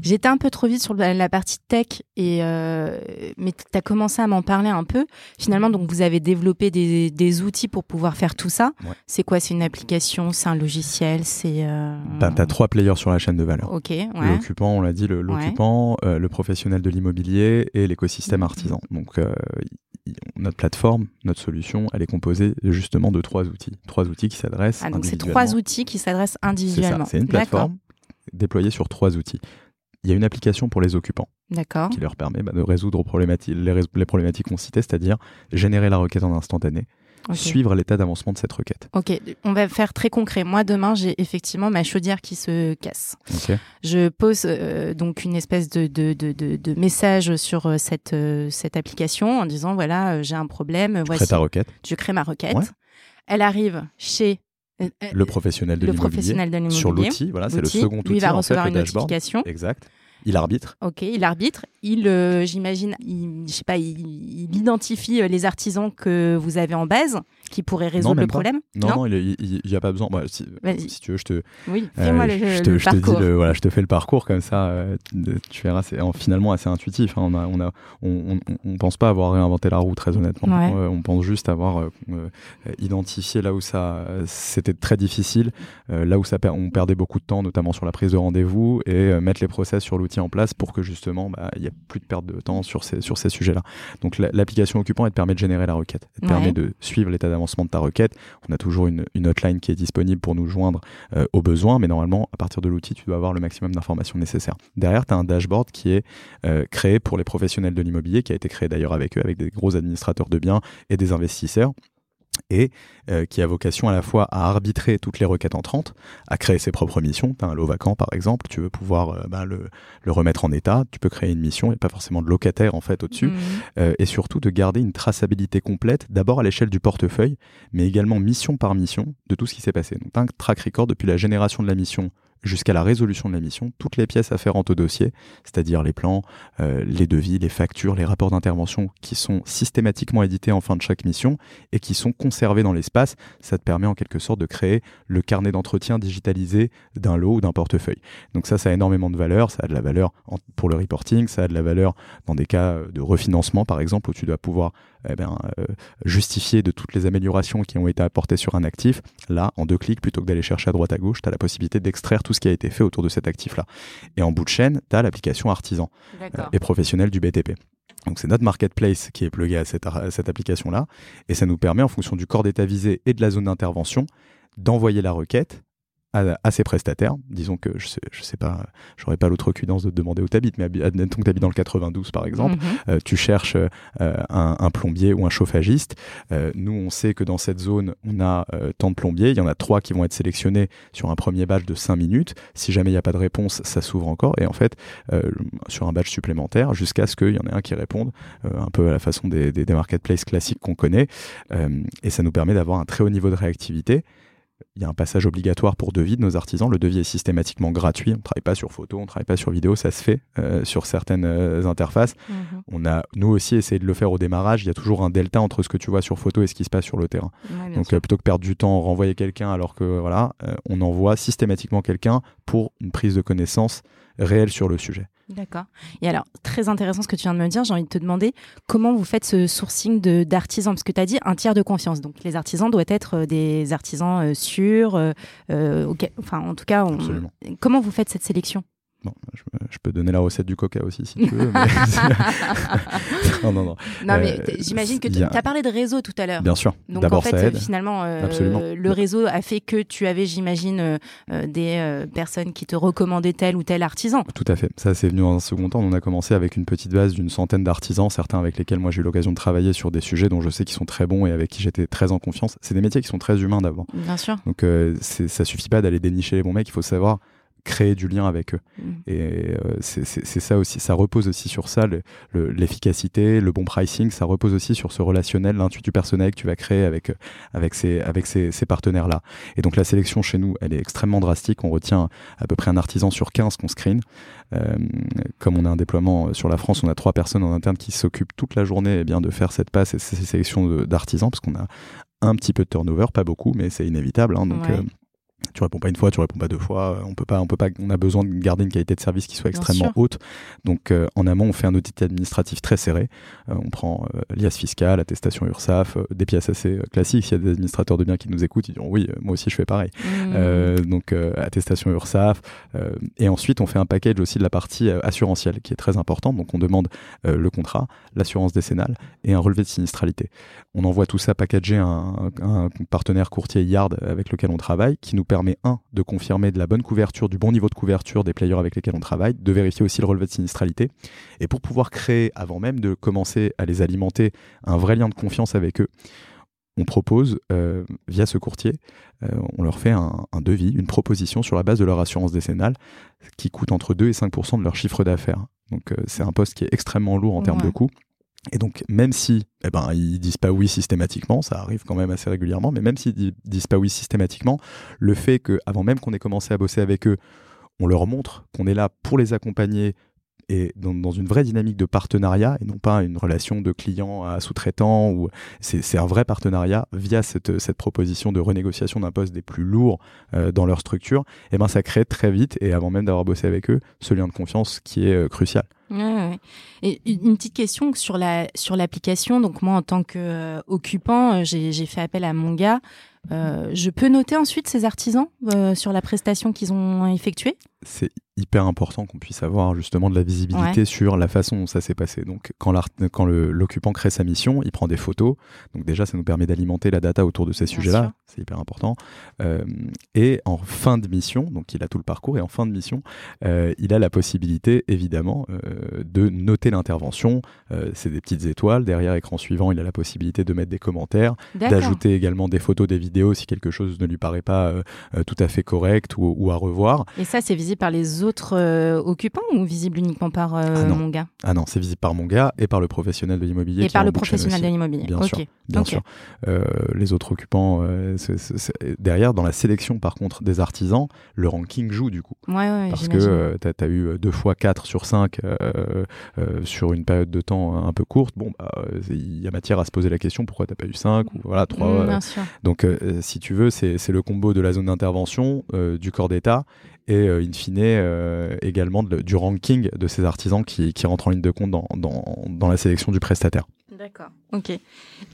J'étais un peu trop vite sur la partie tech, et, euh, mais tu as commencé à m'en parler un peu. Finalement, donc vous avez développé des, des outils pour pouvoir faire tout ça. C'est quoi? C'est une application? C'est un logiciel? C'est euh... Ben, tu as trois players sur la chaîne de valeur. Ok. L'occupant, on l'a dit, l'occupant, le, euh, le, professionnel de l'immobilier et l'écosystème artisan. Donc notre plateforme, notre solution, elle est composée justement de trois outils. Trois outils qui s'adressent. Ah, donc c'est trois outils qui s'adressent individuellement. C'est une plateforme déployée sur trois outils. Il y a une application pour les occupants qui leur permet bah, de résoudre les, les problématiques qu'on citait, c'est-à-dire générer la requête en instantané, suivre l'état d'avancement de cette requête. Ok, on va faire très concret. Moi, demain, j'ai effectivement ma chaudière qui se casse. Je pose euh, donc une espèce de, de, de, de, message sur euh, cette, euh, cette application en disant voilà, j'ai un problème. Tu voici. crées ta requête. Je crée ma requête. Elle arrive chez le professionnel de l'immobilier sur l'outil. Voilà, c'est le second outil. il va recevoir une notification. Exact. Il arbitre. Ok, il arbitre. Il, euh, j'imagine, il, je sais pas, il, identifie euh, les artisans que vous avez en base qui pourraient résoudre le problème. Non, non, il n'y a pas besoin. Bah, si, tu veux, je te. Oui, fais-moi le, je te, je Te dis voilà, je te fais le parcours comme ça. tu verras, c'est finalement assez intuitif. Hein. On a, on a, on, on, pense pas avoir réinventé la roue très honnêtement. on pense juste avoir identifié là où ça, c'était très difficile, là où ça, on perdait beaucoup de temps, notamment sur la prise de rendez-vous, et mettre les process sur l'outil en place pour que justement bah, il n'y ait plus de perte de temps sur ces, sur ces sujets-là. Donc l'application occupant, elle te permet de générer la requête, elle te permet de suivre l'état d'avancement de ta requête. On a toujours une, hotline qui est disponible pour nous joindre euh, aux besoins, mais normalement, à partir de l'outil, tu dois avoir le maximum d'informations nécessaires. Derrière, tu as un dashboard qui est euh, créé pour les professionnels de l'immobilier, qui a été créé d'ailleurs avec eux, avec des gros administrateurs de biens et des investisseurs et euh, qui a vocation à la fois à arbitrer toutes les requêtes entrantes, à créer ses propres missions. Tu as un lot vacant par exemple, tu veux pouvoir euh, bah, le, remettre en état, tu peux créer une mission, il n'y a pas forcément de locataire en fait au-dessus, mmh. euh, et surtout de garder une traçabilité complète, d'abord à l'échelle du portefeuille, mais également mission par mission de tout ce qui s'est passé. Donc un track record depuis la génération de la mission jusqu'à la résolution de la mission, toutes les pièces afférentes au dossier, c'est-à-dire les plans, euh, les devis, les factures, les rapports d'intervention qui sont systématiquement édités en fin de chaque mission et qui sont conservés dans l'espace. Ça te permet en quelque sorte de créer le carnet d'entretien digitalisé d'un lot ou d'un portefeuille. Donc ça, ça a énormément de valeur. Ça a de la valeur pour le reporting, ça a de la valeur dans des cas de refinancement, par exemple, où tu dois pouvoir eh ben, euh, justifier de toutes les améliorations qui ont été apportées sur un actif. Là, en deux clics, plutôt que d'aller chercher à droite à gauche, tu as la possibilité d'extraire tout ce qui a été fait autour de cet actif-là. Et en bout de chaîne, tu as l'application artisan euh, et professionnel du BTP. Donc c'est notre marketplace qui est plugué à cette, cette application-là, et ça nous permet, en fonction du corps d'état visé et de la zone d'intervention, d'envoyer la requête à, ses prestataires. Disons que je sais, je sais pas, j'aurais pas l'outrecuidance de te demander où tu habites, mais admettons que tu habites dans le 92 par exemple, mhm. euh, tu cherches euh, un, plombier ou un chauffagiste. Euh, nous, on sait que dans cette zone, on a tant de plombiers. Il y en a trois qui vont être sélectionnés sur un premier badge de 5 minutes. Si jamais il n'y a pas de réponse, ça s'ouvre encore. Et en fait, sur un badge supplémentaire, jusqu'à ce qu'il y en ait un qui réponde, un peu à la façon des, des, des marketplaces classiques qu'on connaît. et ça nous permet d'avoir un très haut niveau de réactivité il y a un passage obligatoire pour devis de nos artisans. Le devis est systématiquement gratuit. On ne travaille pas sur photo, on ne travaille pas sur vidéo, ça se fait euh, sur certaines euh, interfaces. Mhm. On a, nous aussi, essayé de le faire au démarrage. Il y a toujours un delta entre ce que tu vois sur photo et ce qui se passe sur le terrain. Donc, euh, plutôt que perdre du temps, renvoyer quelqu'un alors que voilà, on envoie systématiquement quelqu'un pour une prise de connaissance réelle sur le sujet. D'accord. Et alors, très intéressant ce que tu viens de me dire, j'ai envie de te demander comment vous faites ce sourcing d'artisans, parce que tu as dit un tiers de confiance. Donc, les artisans doivent être euh, des artisans euh, sûrs, euh, enfin, en tout cas, comment vous faites cette sélection? Bon, je, peux donner la recette du coca aussi si tu veux. non, non, non. Non, mais euh, j'imagine que tu as parlé de réseau tout à l'heure. Bien sûr. Donc en fait, finalement, euh, le réseau a fait que tu avais, j'imagine, euh, des personnes qui te recommandaient tel ou tel artisan. Tout à fait. Ça, c'est venu en un second temps. On a commencé avec une petite base d'une centaine d'artisans, certains avec lesquels moi j'ai eu l'occasion de travailler sur des sujets dont je sais qu'ils sont très bons et avec qui j'étais très en confiance. C'est des métiers qui sont très humains d'abord. Bien sûr. Donc ça suffit pas d'aller dénicher les bons mecs. Il faut savoir créer du lien avec eux. Mm. Et euh, c'est ça aussi, ça repose aussi sur ça, l'efficacité, le, bon pricing, ça repose aussi sur ce relationnel, l'intuitu personnel que tu vas créer avec, avec ces, avec ces, partenaires-là. Et donc la sélection chez nous, elle est extrêmement drastique. On retient à peu près un artisan sur 15 qu'on screen. Euh, comme on a un déploiement sur la France, on a trois personnes en interne qui s'occupent toute la journée eh bien, de faire cette passe et ces sélections d'artisans, parce qu'on a un petit peu de turnover, pas beaucoup, mais c'est inévitable. Hein, donc, euh, tu réponds pas une fois, tu réponds pas deux fois. On peut pas, on peut pas, on a besoin de garder une qualité de service qui soit extrêmement haute. Donc euh, en amont, on fait un audit administratif très serré. Euh, on prend euh, l'IAS fiscal, attestation URSAF, des pièces assez classiques. S'il y a des administrateurs de biens qui nous écoutent, ils diront oui, moi aussi je fais pareil. Mmh. donc attestation URSAF. et ensuite, on fait un package aussi de la partie assurantielle qui est très importante. Donc on demande le contrat, l'assurance décennale et un relevé de sinistralité. On envoie tout ça packagé à un, un partenaire courtier Yard avec lequel on travaille, qui nous permet, un, de confirmer de la bonne couverture, du bon niveau de couverture des players avec lesquels on travaille, de vérifier aussi le relevé de sinistralité. Et pour pouvoir créer, avant même de commencer à les alimenter, un vrai lien de confiance avec eux, on propose, euh, via ce courtier, euh, on leur fait un, devis, une proposition sur la base de leur assurance décennale qui coûte entre 2 et 5 de leur chiffre d'affaires. Donc euh, c'est un poste qui est extrêmement lourd en termes de coûts. Et donc, même si eh ben, disent pas oui systématiquement, ça arrive quand même assez régulièrement, mais même s'ils disent pas oui systématiquement, le fait qu'avant même qu'on ait commencé à bosser avec eux, on leur montre qu'on est là pour les accompagner, et dans, une vraie dynamique de partenariat et non pas une relation de client à sous-traitant. ou C'est un vrai partenariat via cette, proposition de renégociation d'un poste des plus lourds dans leur structure. Et ben ça crée très vite et avant même d'avoir bossé avec eux ce lien de confiance qui est crucial. Et une petite question sur la sur l'application. Donc moi, en tant qu'occupant, j'ai fait appel à mon gars. Je peux noter ensuite ces artisans sur la prestation qu'ils ont effectuée? C'est hyper important qu'on puisse avoir justement de la visibilité sur la façon dont ça s'est passé. Donc quand l'occupant crée sa mission, il prend des photos. Donc déjà, ça nous permet d'alimenter la data autour de ces sujets-là. C'est hyper important. Euh, et en fin de mission, donc il a tout le parcours, et en fin de mission, euh, il a la possibilité évidemment euh, de noter l'intervention. C'est des petites étoiles. Derrière écran suivant, il a la possibilité de mettre des commentaires, d'ajouter également des photos, des vidéos si quelque chose ne lui paraît pas tout à fait correct ou, ou à revoir. Et ça, c'est visible par les autres euh, occupant ou visible uniquement par euh, ah mon gars? Ah non, c'est visible par mon gars et par le professionnel de l'immobilier. Et par le professionnel de l'immobilier. Bien sûr. Bien sûr. Euh, les autres occupants, derrière, dans la sélection par contre des artisans, le ranking joue du coup. Ouais, ouais, Parce que tu as, eu deux fois 4 sur 5 sur une période de temps un peu courte. Bon, bah, il y a matière à se poser la question pourquoi tu pas eu 5 ou voilà 3. Bien sûr. Donc, si tu veux, c'est le combo de la zone d'intervention, du corps d'État et euh, in fine euh, également du ranking de ces artisans qui, qui, rentrent en ligne de compte dans, la sélection du prestataire. D'accord. Ok.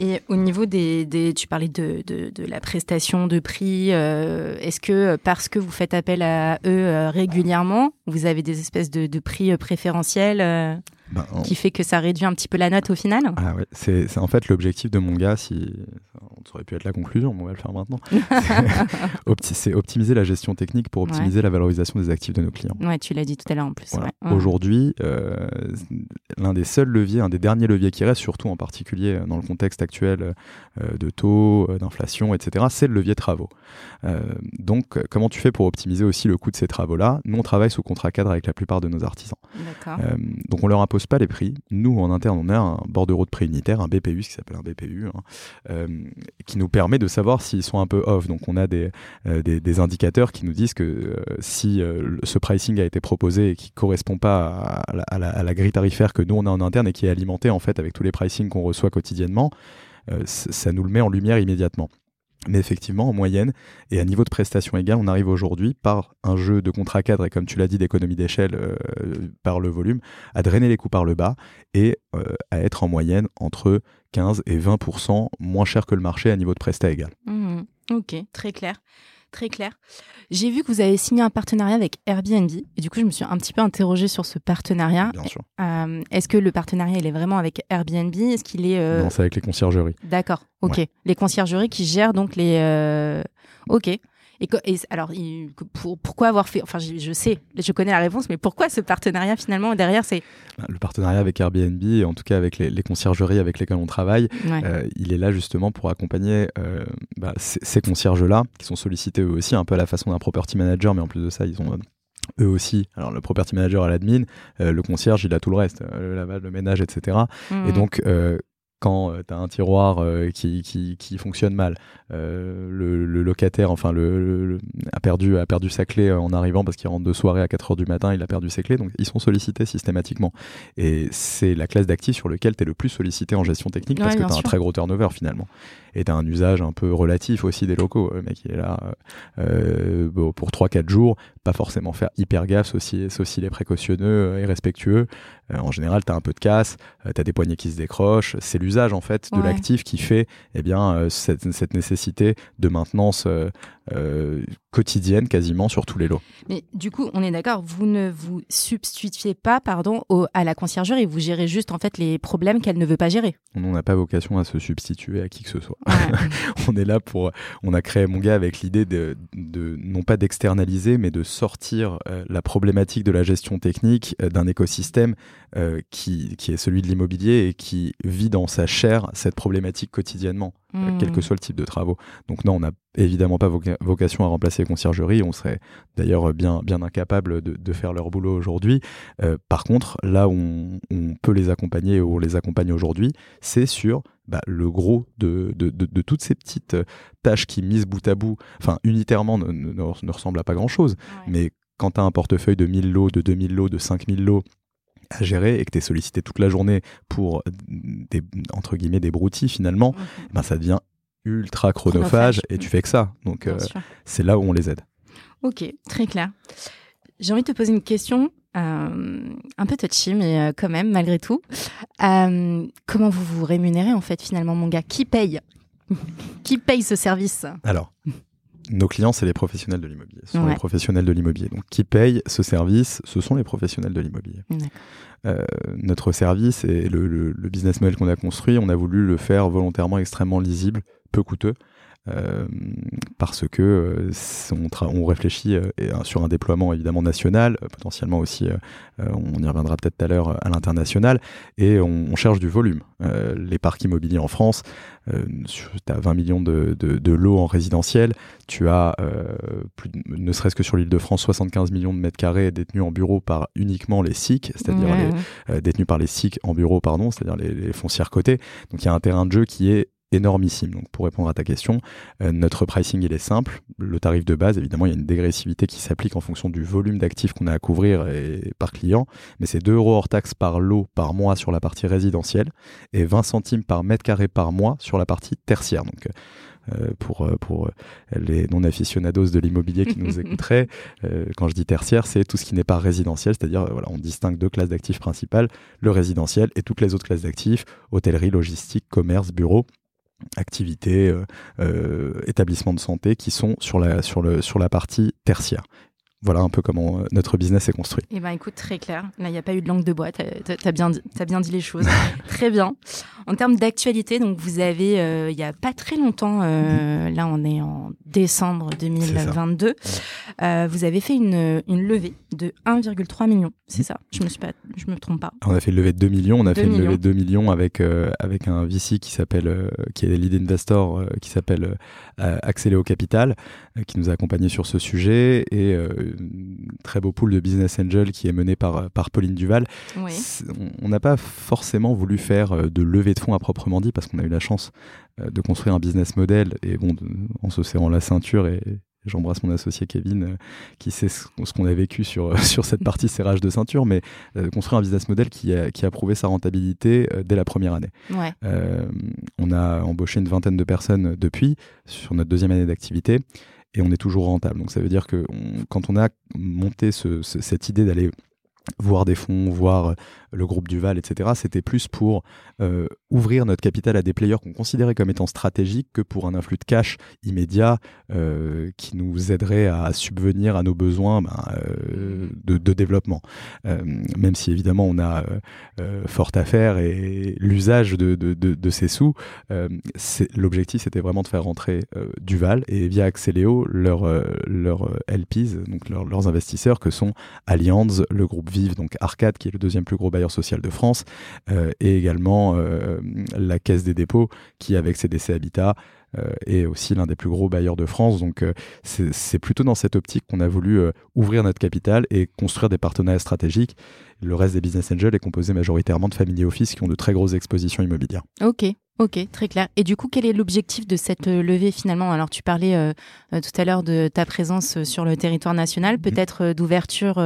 Et au niveau des, tu parlais de, la prestation de prix. Euh, est-ce que parce que vous faites appel à eux régulièrement, vous avez des espèces de prix préférentiels ben, qui fait que ça réduit un petit peu la note au final Ah ouais, c'est en fait l'objectif de mon gars. Si ça aurait pu être la conclusion, mais on va le faire maintenant. c'est optimiser la gestion technique pour optimiser la valorisation des actifs de nos clients. Ouais, tu l'as dit tout à l'heure en plus. Aujourd'hui, euh, l'un des seuls leviers, un des derniers leviers qui reste, surtout en particulier dans le contexte actuel euh, de taux, euh, d'inflation, etc., c'est le levier travaux. donc, comment tu fais pour optimiser aussi le coût de ces travaux-là? Nous, on travaille sous contrat cadre avec la plupart de nos artisans. donc, on leur impose pas les prix. Nous, en interne, on a un bordereau de prix unitaire, un BPU, ce qui s'appelle un BPU, hein, qui nous permet de savoir s'ils sont un peu off. Donc on a des, euh, indicateurs qui nous disent que euh, si euh, ce pricing a été proposé et qui correspond pas à la, grille tarifaire que nous on a en interne et qui est alimenté en fait avec tous les pricing qu'on reçoit quotidiennement, ça nous le met en lumière immédiatement. Mais effectivement, en moyenne et à niveau de prestation égale, on arrive aujourd'hui par un jeu de contrat cadre et comme tu l'as dit, d'économie d'échelle par le volume, à drainer les coûts par le bas et à être en moyenne entre 15 et 20% moins cher que le marché à niveau de prestat égal. Mmh. ok, très clair. Très clair. J'ai vu que vous avez signé un partenariat avec Airbnb et du coup, je me suis un petit peu interrogée sur ce partenariat. Bien sûr. Euh, est-ce que le partenariat, il est vraiment avec Airbnb? Est-ce qu'il est. Euh, non, c'est avec les conciergeries. D'accord, ok. Les conciergeries qui gèrent donc les. Euh, ok. Et, alors, pourquoi avoir fait Enfin, je, sais, je connais la réponse, mais pourquoi ce partenariat finalement derrière C'est bah, le partenariat avec Airbnb, et en tout cas avec les, conciergeries avec lesquelles on travaille. Euh, il est là justement pour accompagner euh, bah, ces, concierges-là qui sont sollicités eux aussi un peu à la façon d'un property manager, mais en plus de ça, ils ont euh, eux aussi. Alors le property manager à l'admin, le concierge il a tout le reste, le lavage, le ménage, etc. Et mmh. donc quand tu as un tiroir qui, qui, qui, fonctionne mal, euh, le, locataire, enfin, le, a, perdu, a perdu sa clé en arrivant parce qu'il rentre de soirée à 4 heures du matin, il a perdu ses clés. Donc, ils sont sollicités systématiquement. Et c'est la classe d'actifs sur lequel tu es le plus sollicité en gestion technique parce que tu as un très gros turnover finalement. Et tu as un usage un peu relatif aussi des locaux. Le mec, il est là euh, pour 3-4 jours, pas forcément faire hyper gaffe, aussi, aussi les précautionneux et respectueux. Euh, en général, tu as un peu de casse, tu as des poignées qui se décrochent. C'est l'usage en fait de l'actif qui fait eh bien, cette, cette nécessité de maintenance euh, euh, quotidienne quasiment sur tous les lots. Mais du coup, on est d'accord, vous ne vous substituez pas pardon, à la conciergerie, vous gérez juste en fait les problèmes qu'elle ne veut pas gérer. On n'a pas vocation à se substituer à qui que ce soit. on est là pour... On a créé mon gars avec l'idée de, de, non pas d'externaliser, mais de sortir euh, la problématique de la gestion technique d'un écosystème qui, qui est celui de l'immobilier et qui vit dans sa chair cette problématique quotidiennement. Euh, quel que hmm. soit le type de travaux. Donc non, on n'a évidemment pas vocation à remplacer les conciergeries, on serait d'ailleurs bien, bien incapable de, faire leur boulot aujourd'hui. Euh, par contre, là où on, peut les accompagner, où on les accompagne aujourd'hui, c'est sur bah, le gros de, de, toutes ces petites euh, tâches qui, mises bout à bout, enfin unitairement, ne, ne, ressemblent à pas grand-chose. Mais quand tu as un portefeuille de 1000 lots, de 2000 lots, de 5000 lots, à gérer et que tu es sollicité toute la journée pour des, entre guillemets des broutilles finalement, mhm. ben ça devient ultra chronophage, et tu fais que ça. Donc euh, c'est là où on les aide. Ok, très clair. J'ai envie de te poser une question euh, un peu touchy, mais euh, quand même, malgré tout. comment vous vous rémunérez en fait finalement, mon gars? Qui paye? Qui paye ce service? Alors, nos clients, c'est les professionnels de l'immobilier. Ce sont les professionnels de l'immobilier. Donc, qui paye ce service Ce sont les professionnels de l'immobilier. Euh, notre service et le, business model qu'on a construit, on a voulu le faire volontairement extrêmement lisible, peu coûteux. Euh, parce que euh, on, réfléchit sur un déploiement évidemment national, potentiellement aussi, on y reviendra peut-être tout à l'heure, à l'international, et on, cherche du volume. les parcs immobiliers en France, tu as 20 millions de, lots en résidentiel, tu as, plus, ne serait-ce que sur l'île de France, 75 millions de mètres carrés détenus en bureau par uniquement les SIC, c'est-à-dire détenus par les SIC en bureau, pardon, c'est-à-dire les, les foncières cotées. Donc il y a un terrain de jeu qui est énormissime. Donc pour répondre à ta question, euh, notre pricing il est simple. Le tarif de base, évidemment, il y a une dégressivité qui s'applique en fonction du volume d'actifs qu'on a à couvrir et par client, mais c'est 2 euros hors taxe par lot par mois sur la partie résidentielle et 20 centimes par mètre carré par mois sur la partie tertiaire. Donc euh, pour, euh, pour les non-aficionados de l'immobilier qui nous écouteraient, quand je dis tertiaire, c'est tout ce qui n'est pas résidentiel, c'est-à-dire voilà, on distingue deux classes d'actifs principales, le résidentiel et toutes les autres classes d'actifs, hôtellerie, logistique, commerce, bureau activités, euh, euh, établissements de santé qui sont sur la, partie tertiaire voilà un peu comment euh, notre business est construit. Eh ben, écoute, très clair. Là, il n'y a pas eu de langue de bois. Tu as, bien, as bien dit les choses. très bien. En termes d'actualité, donc vous avez, euh, il n'y a pas très longtemps, euh, là on est en décembre 2022, vous avez fait une, une levée de 1,3 million. C'est ça? Je me suis pas, je me trompe pas. On a fait une levée de 2 millions. On a fait une levée de 2 millions avec avec un VC qui s'appelle, qui est lead investor, qui s'appelle Accéléo Capital, qui nous a accompagnés sur ce sujet et très beau pool de business angel qui est mené par, par Pauline Duval. On n'a pas forcément voulu faire euh, de levée de fonds à proprement dit parce qu'on a eu la chance euh, de construire un business model et bon, en se serrant la ceinture et, J'embrasse mon associé Kevin euh, qui sait ce, qu'on a vécu sur, sur cette partie serrage de ceinture, mais construire un business model qui a, qui a prouvé sa rentabilité dès la première année. on a embauché une vingtaine de personnes depuis, sur notre deuxième année d'activité et on est toujours rentable. Donc ça veut dire que quand on a monté cette idée d'aller voir des fonds, voir le groupe Duval, etc., c'était plus pour euh, ouvrir notre capital à des players qu'on considérait comme étant stratégiques que pour un influx de cash immédiat euh, qui nous aiderait à subvenir à nos besoins ben, euh, de, développement. même si évidemment on a fort à faire et l'usage de, ces sous, l'objectif c'était vraiment de faire rentrer Duval et via Axeléo leurs leur LPs, donc leurs investisseurs que sont Allianz, le groupe Vive, donc Arcade qui est le deuxième plus gros bailleur social de France, euh, et également euh, la Caisse des dépôts qui, avec CDC Habitat, euh, est aussi l'un des plus gros bailleurs de France. Donc c'est plutôt dans cette optique qu'on a voulu ouvrir notre capital et construire des partenariats stratégiques. Le reste des business angels est composé majoritairement de family office qui ont de très grosses expositions immobilières. Ok, Ok, très clair. Et du coup, quel est l'objectif de cette euh, levée finalement? Alors, tu parlais euh, euh, tout à l'heure de ta présence sur le territoire national, peut-être d'ouverture,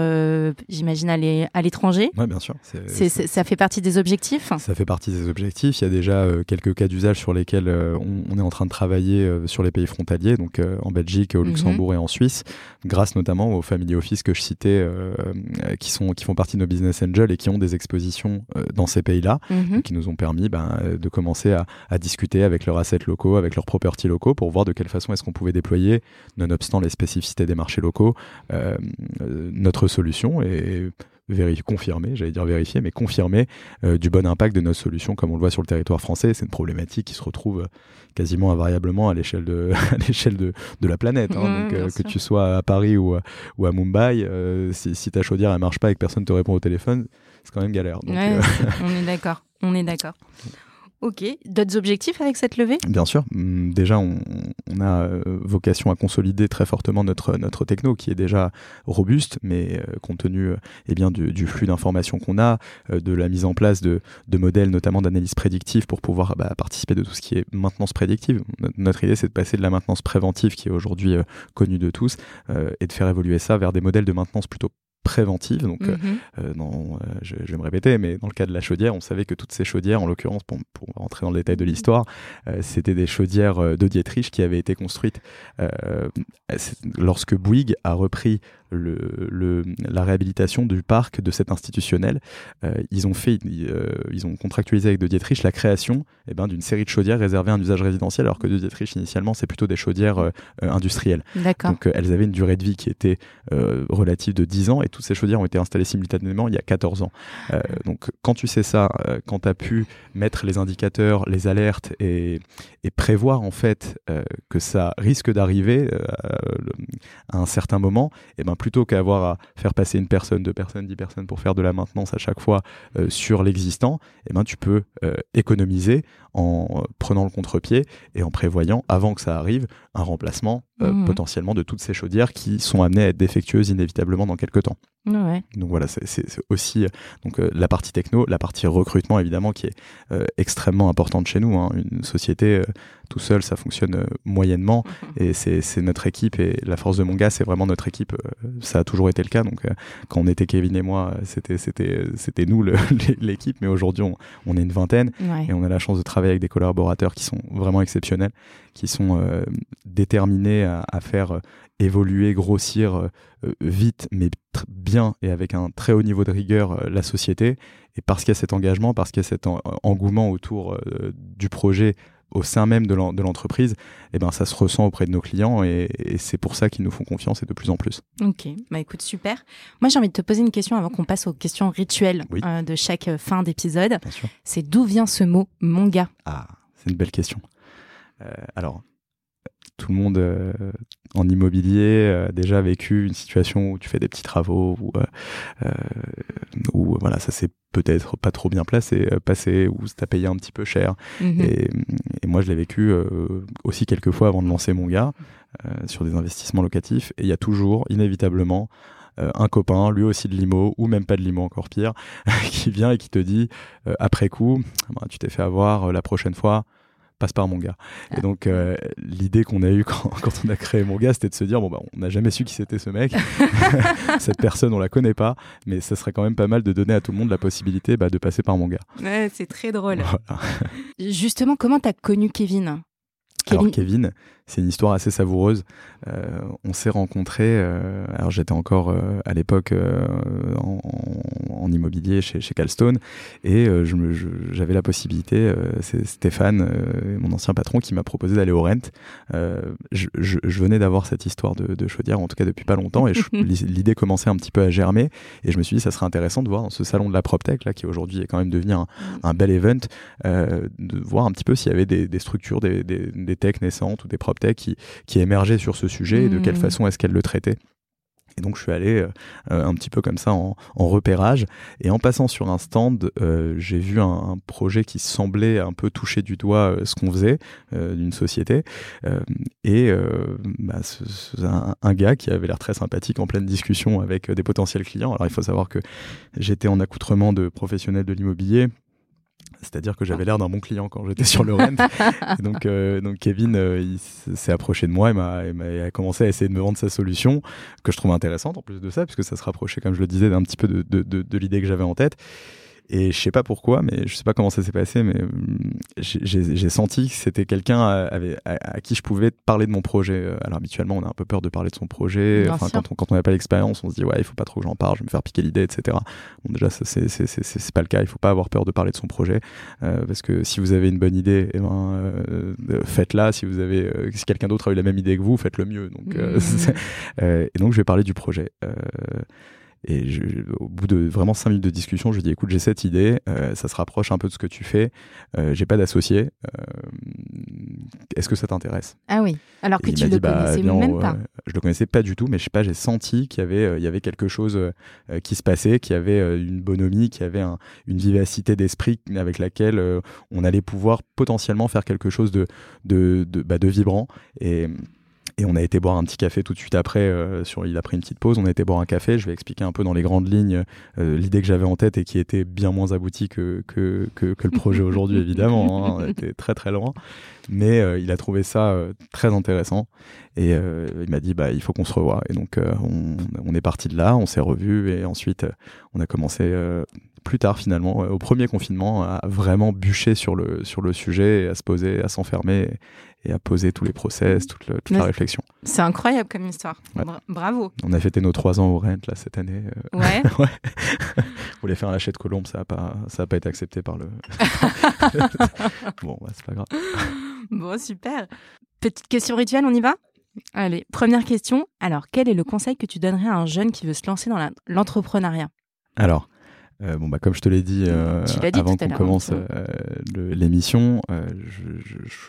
j'imagine, à l'étranger? Oui, bien sûr. ça fait partie des objectifs? Ça fait partie des objectifs. Il y a déjà quelques cas d'usage sur lesquels on, est en train de travailler sur les pays frontaliers, donc en Belgique, au mhm. Luxembourg et en Suisse, grâce notamment aux family office que je citais, qui, sont, qui font partie de nos business angels et qui ont des expositions dans ces pays-là, mhm. qui nous ont permis ben, de commencer à à, discuter avec leurs assets locaux, avec leurs properties locaux, pour voir de quelle façon est-ce qu'on pouvait déployer, nonobstant les spécificités des marchés locaux, euh, notre solution et vérifier, confirmer, j'allais dire vérifier, mais confirmer euh, du bon impact de notre solution comme on le voit sur le territoire français. C'est une problématique qui se retrouve quasiment invariablement à l'échelle de, à l'échelle de, de, la planète. Hein. Donc, euh, que tu sois à Paris ou, à, ou à Mumbai, si, si, ta chaudière elle marche pas et que personne te répond au téléphone, c'est quand même galère. on est d'accord. On est d'accord. Ok, d'autres objectifs avec cette levée? Bien sûr. Hum, déjà, on, a euh, vocation à consolider très fortement notre, notre techno qui est déjà robuste, mais euh, compte tenu euh, eh bien, du, flux d'informations qu'on a, de la mise en place de, de modèles, notamment d'analyse prédictive, pour pouvoir bah, participer de tout ce qui est maintenance prédictive. Notre idée, c'est de passer de la maintenance préventive, qui est aujourd'hui connue de tous, et de faire évoluer ça vers des modèles de maintenance plutôt préventive. Donc, Mhm. euh, dans, euh, je, je vais me répéter, mais dans le cas de la chaudière, on savait que toutes ces chaudières, en l'occurrence, pour, pour rentrer dans le détail de l'histoire, euh, c'était des chaudières euh, de Dietrich qui avaient été construites euh, lorsque Bouygues a repris le, le- la réhabilitation du parc de cet institutionnel. euh, ils ont fait, euh, ils ont contractualisé avec De Dietrich la création eh ben, d'une série de chaudières réservées à un usage résidentiel, alors que De Dietrich initialement c'est plutôt des chaudières euh, euh, industrielles. Donc euh, elles avaient une durée de vie qui était euh, relative de 10 ans et toutes ces chaudières ont été installées simultanément il y a 14 ans. Euh, donc quand tu sais ça, euh, quand tu as pu mettre les indicateurs, les alertes et, et prévoir en fait euh, que ça risque d'arriver euh, à un certain moment, et ben plutôt qu'avoir à faire passer une personne, deux personnes, dix personnes pour faire de la maintenance à chaque fois sur l'existant, et ben tu peux économiser en prenant le contre-pied et en prévoyant avant que ça arrive un remplacement Mhm. potentiellement de toutes ces chaudières qui sont amenées à être défectueuses inévitablement dans quelques temps. Ouais. Donc voilà, c'est aussi euh, donc, euh, la partie techno, la partie recrutement évidemment qui est euh, extrêmement importante chez nous. hein. Une société euh, tout seul, ça fonctionne moyennement et c'est notre équipe et la force de mon gars, c'est vraiment notre équipe. ça a toujours été le cas. Donc quand on était Kevin et moi, c'était nous l'équipe, mais aujourd'hui on, on est une vingtaine Ouais. et on a la chance de travailler avec des collaborateurs qui sont vraiment exceptionnels, qui sont déterminés à, à faire évoluer, grossir vite, mais bien et avec un très haut niveau de rigueur euh, la société. Et parce qu'il y a cet engagement, parce qu'il y a cet en- engouement autour euh, du projet au sein même de l'en- de l'entreprise, eh ben, ça se ressent auprès de nos clients et, et c'est pour ça qu'ils nous font confiance et de plus en plus. Ok, bah écoute, super. Moi, j'ai envie de te poser une question avant qu'on passe aux questions rituelles Oui. euh, de chaque euh, fin d'épisode. C'est d'où vient ce mot manga? Ah, c'est une belle question. Euh, alors, tout le monde euh, en immobilier a déjà vécu une situation où tu fais des petits travaux, où, euh, euh, où voilà, ça s'est peut-être pas trop bien placé, euh, passé, où t'as payé un petit peu cher. Mhm. Et, et moi, je l'ai vécu euh, aussi quelques fois avant de lancer mon gars euh, sur des investissements locatifs. Et il y a toujours, inévitablement, euh, un copain, lui aussi de limo, ou même pas de limo, encore pire, qui vient et qui te dit, euh, après coup, Bah, tu t'es fait avoir euh, la prochaine fois. Passe par mon gars. Ah. Et donc, euh, l'idée qu'on a eue quand, quand on a créé mon gars, c'était de se dire bon, bah, on n'a jamais su qui c'était ce mec. Cette personne, on la connaît pas, mais ça serait quand même pas mal de donner à tout le monde la possibilité bah, de passer par mon gars. Ouais, c'est très drôle. Voilà. Justement, comment t'as connu Kevin? Alors Kevin, c'est une histoire assez savoureuse. Euh, on s'est rencontrés, euh, alors j'étais encore euh, à l'époque en, en immobilier chez, chez Calstone et je me- je- j'avais la possibilité, c'est Stéphane, mon ancien patron, qui m'a proposé d'aller au Rent. Je, venais d'avoir cette histoire de, de chaudière, en tout cas depuis pas longtemps, et l'idée commençait un petit peu à germer et je me suis dit ça serait intéressant de voir dans ce salon de la PropTech, là, qui aujourd'hui est quand même devenu un, un bel event, de voir un petit peu s'il y avait des, des structures, des, des, des techs naissantes ou des Qui, qui émergeaient sur ce sujet et de quelle Mhm. façon est-ce qu'elles le traitaient. Et donc je suis allé euh, euh, un petit peu comme ça en, en repérage et en passant sur un stand, euh, j'ai vu un, un projet qui semblait un peu toucher du doigt euh, ce qu'on faisait d'une société et bah, ce- ce- un, un gars qui avait l'air très sympathique en pleine discussion avec des potentiels clients. Alors il faut savoir que j'étais en accoutrement de professionnel de l'immobilier. C'est-à-dire que j'avais l'air d'un bon client quand j'étais sur le rent. Et donc, euh, donc Kevin, euh, il s'est approché de moi et m'a, et m'a- il a commencé à essayer de me vendre sa solution, que je trouvais intéressante en plus de ça, puisque ça se rapprochait, comme je le disais, d'un petit peu de, de, de, de l'idée que j'avais en tête. Et je sais pas pourquoi, mais je sais pas comment ça s'est passé, mais hum, j'ai- senti que c'était quelqu'un à, avec- à- à qui je pouvais parler de mon projet. Euh, Alors habituellement, on a un peu peur de parler de son projet. Enfin, quand on n'a pas l'expérience, on se dit ouais, il faut pas trop que j'en parle, je vais me faire piquer l'idée, etc. Bon, déjà, c'est pas le cas. Il faut pas avoir peur de parler de son projet, euh, parce que si vous avez une bonne idée, eh ben, euh, euh, faites-la. Si vous avez, euh, si quelqu'un d'autre a eu la même idée que vous, faites-le mieux. Donc, euh, euh, et donc, je vais parler du projet. Euh, et je- au bout de vraiment cinq minutes de discussion, je lui dis écoute, j'ai cette idée, euh, ça se rapproche un peu de ce que tu fais. Euh, j'ai pas d'associé. Euh, Est-ce que ça t'intéresse? Ah oui, alors Et que il tu le dit, bah, connaissais viens, même on, pas. euh, je le connaissais pas du tout, mais je sais pas, j'ai senti qu'il y avait, euh, il y avait quelque chose euh, qui se passait, qu'il y avait euh, une bonhomie, qu'il y avait un- une vivacité d'esprit avec laquelle euh, on allait pouvoir potentiellement faire quelque chose de, de, de, bah, de vibrant. Et, Et on a été boire un petit café tout de suite après. Euh, sur, il a pris une petite pause. On a été boire un café. Je vais expliquer un peu dans les grandes lignes euh, l'idée que j'avais en tête et qui était bien moins aboutie que, que, que, le projet aujourd'hui, évidemment. Hein. On était très très loin. Mais euh, il a trouvé ça très intéressant. Et il m'a dit, bah, il faut qu'on se revoie. Et donc, on, on, est parti de là. On s'est revus. Et ensuite, on a commencé plus tard finalement, au premier confinement, à vraiment bûcher sur le, sur le sujet, à se poser, à s'enfermer et à poser tous les process, toute, toute la réflexion. C'est incroyable comme histoire. Bravo. On a fêté nos trois ans au Rent là cette année. Euh, ouais. ouais. On voulait faire un lâcher de colombe, ça n'a pas, ça a pas été accepté par le. bon, bah, c'est pas grave. Bon, super. Petite question rituelle, on y va? Allez, première question. Alors, quel est le conseil que tu donnerais à un jeune qui veut se lancer dans l'entrepreneuriat? Alors, euh, bon, bah, comme je te l'ai dit, euh, avant qu'on commence euh, l'émission,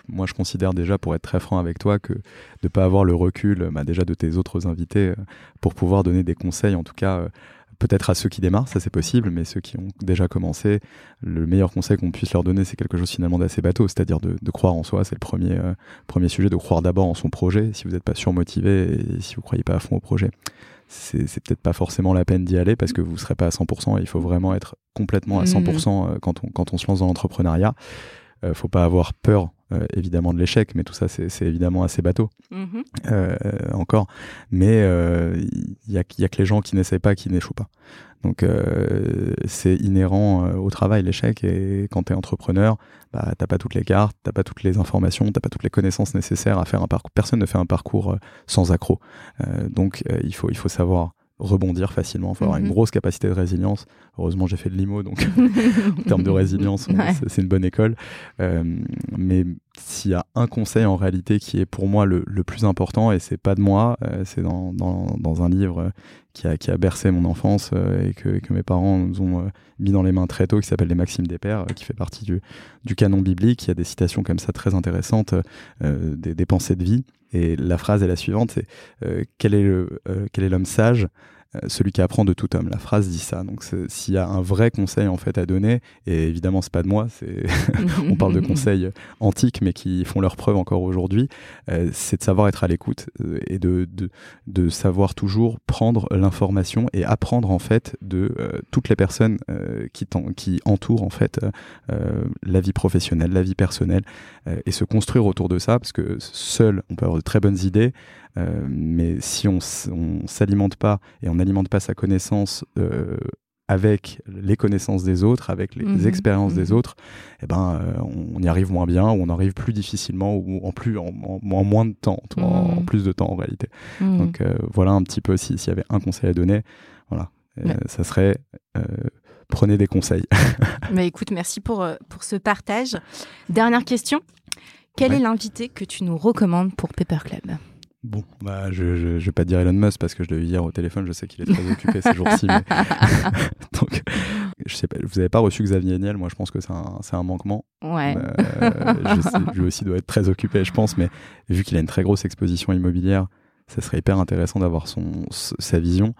moi je considère déjà, pour être très franc avec toi, que de ne pas avoir le recul bah, déjà de tes autres invités pour pouvoir donner des conseils, en tout cas peut-être à ceux qui démarrent, ça c'est possible, mais ceux qui ont déjà commencé, le meilleur conseil qu'on puisse leur donner, c'est quelque chose finalement d'assez bateau, c'est-à-dire de, croire en soi, c'est le premier, premier sujet, de croire d'abord en son projet, si vous n'êtes pas surmotivé et si vous ne croyez pas à fond au projet c'est peut-être pas forcément la peine d'y aller parce que vous ne serez pas à 100%. il faut vraiment être complètement à 100% mmh. euh, quand on, quand on se lance dans l'entrepreneuriat. Euh, faut pas avoir peur euh, évidemment de l'échec, mais tout ça c'est évidemment assez bateau mmh. euh, encore. Mais il y a, y, a, que les gens qui n'essayent pas qui n'échouent pas. Donc c'est inhérent au travail l'échec et quand tu es entrepreneur, bah, t'as pas toutes les cartes, t'as pas toutes les informations, t'as pas toutes les connaissances nécessaires à faire un parcours. Personne ne fait un parcours sans accroc. donc il faut il faut savoir rebondir facilement. Il faut avoir une mhm. grosse capacité de résilience. Heureusement, j'ai fait de l'IMO, donc en termes de résilience, c'est une bonne école. Euh, mais s'il y a un conseil en réalité qui est pour moi le, plus important, et c'est pas de moi, euh, c'est dans, dans, un livre qui a, qui a bercé mon enfance euh, et, que, que, mes parents nous ont mis dans les mains très tôt, qui s'appelle Les Maximes des Pères, qui fait partie du, du canon biblique. Il y a des citations comme ça très intéressantes, des, des pensées de vie. Et la phrase est la suivante, c'est euh, quel est euh, l'homme sage? Celui qui apprend de tout homme. La phrase dit ça. Donc s'il y a un vrai conseil en fait à donner, et évidemment c'est pas de moi, c'est on parle de conseils antiques mais qui font leur preuve encore aujourd'hui, euh, c'est de savoir être à l'écoute euh, et de, de, de, savoir toujours prendre l'information et apprendre en fait de toutes les personnes qui, qui entourent en fait la vie professionnelle, la vie personnelle et se construire autour de ça parce que seul on peut avoir de très bonnes idées euh, mais si on, on s'alimente pas et on n'alimente pas sa connaissance euh, avec les connaissances des autres, avec les mhm. expériences des mhm. autres, eh ben, euh, on y arrive moins bien, ou on arrive plus difficilement, ou en, plus, en, moins de temps, en, mhm. plus de temps en réalité. Donc voilà un petit peu s'il y avait un conseil à donner, voilà, ça serait prenez des conseils. Mais écoute, merci pour, pour ce partage. Dernière question. Quel est l'invité que tu nous recommandes pour Paper Club? Bon, bah, je, je, vais pas dire Elon Musk parce que je l'ai vu hier au téléphone, je sais qu'il est très occupé ces jours-ci. Mais... Donc, je sais pas, vous avez pas reçu Xavier Niel, moi je pense que c'est un, un, manquement. Ouais. Euh, je lui aussi doit être très occupé, je pense, mais vu qu'il a une très grosse exposition immobilière, ça serait hyper intéressant d'avoir son, sa vision.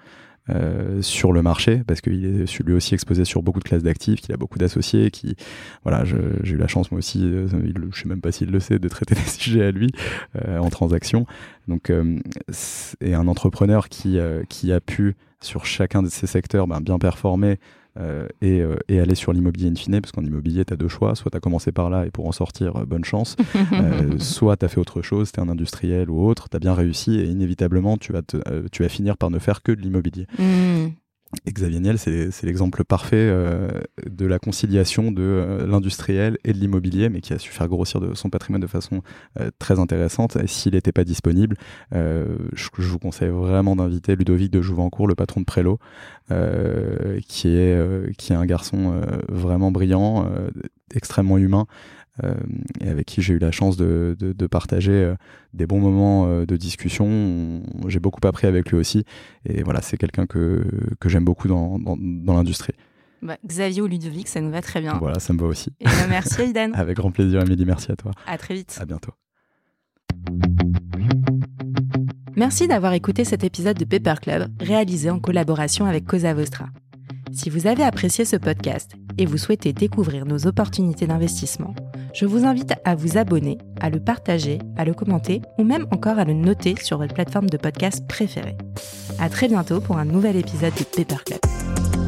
Euh, sur le marché parce qu'il est lui aussi exposé sur beaucoup de classes d'actifs, qu'il a beaucoup d'associés, qui voilà, j'ai eu la chance moi aussi, euh, je sais même pas s'il le sait, de traiter des sujets à lui euh, en transaction. Donc et un entrepreneur qui qui a pu sur chacun de ces secteurs ben, bien performer euh, et, euh, et, aller sur l'immobilier in fine, parce qu'en immobilier, tu as deux choix. Soit tu as commencé par là et pour en sortir, euh, bonne chance. soit tu as fait autre chose, tu es un industriel ou autre, tu as bien réussi et inévitablement, tu vas, te, tu vas finir par ne faire que de l'immobilier. Mmh. Xavier Niel, c'est l'exemple parfait euh, de la conciliation de euh, l'industriel et de l'immobilier, mais qui a su faire grossir son patrimoine de façon euh, très intéressante. S'il n'était pas disponible, je, vous conseille vraiment d'inviter Ludovic de Jouvencourt, le patron de Prélo, qui, est, un garçon vraiment brillant, extrêmement humain, et avec qui j'ai eu la chance de, de, partager euh, des bons moments euh, de discussion. J'ai beaucoup appris avec lui aussi. Et voilà, c'est quelqu'un que, que j'aime beaucoup dans, dans, dans l'industrie. Bah, Xavier ou Ludovic, ça nous va très bien. Voilà, ça me va aussi. Et bah, merci Aidan. avec grand plaisir, Amélie. Merci à toi. À très vite. À bientôt. Merci d'avoir écouté cet épisode de Paper Club réalisé en collaboration avec Cosa Vostra. Si vous avez apprécié ce podcast et vous souhaitez découvrir nos opportunités d'investissement, je vous invite à vous abonner, à le partager, à le commenter ou même encore à le noter sur votre plateforme de podcast préférée. À très bientôt pour un nouvel épisode de Paper Club.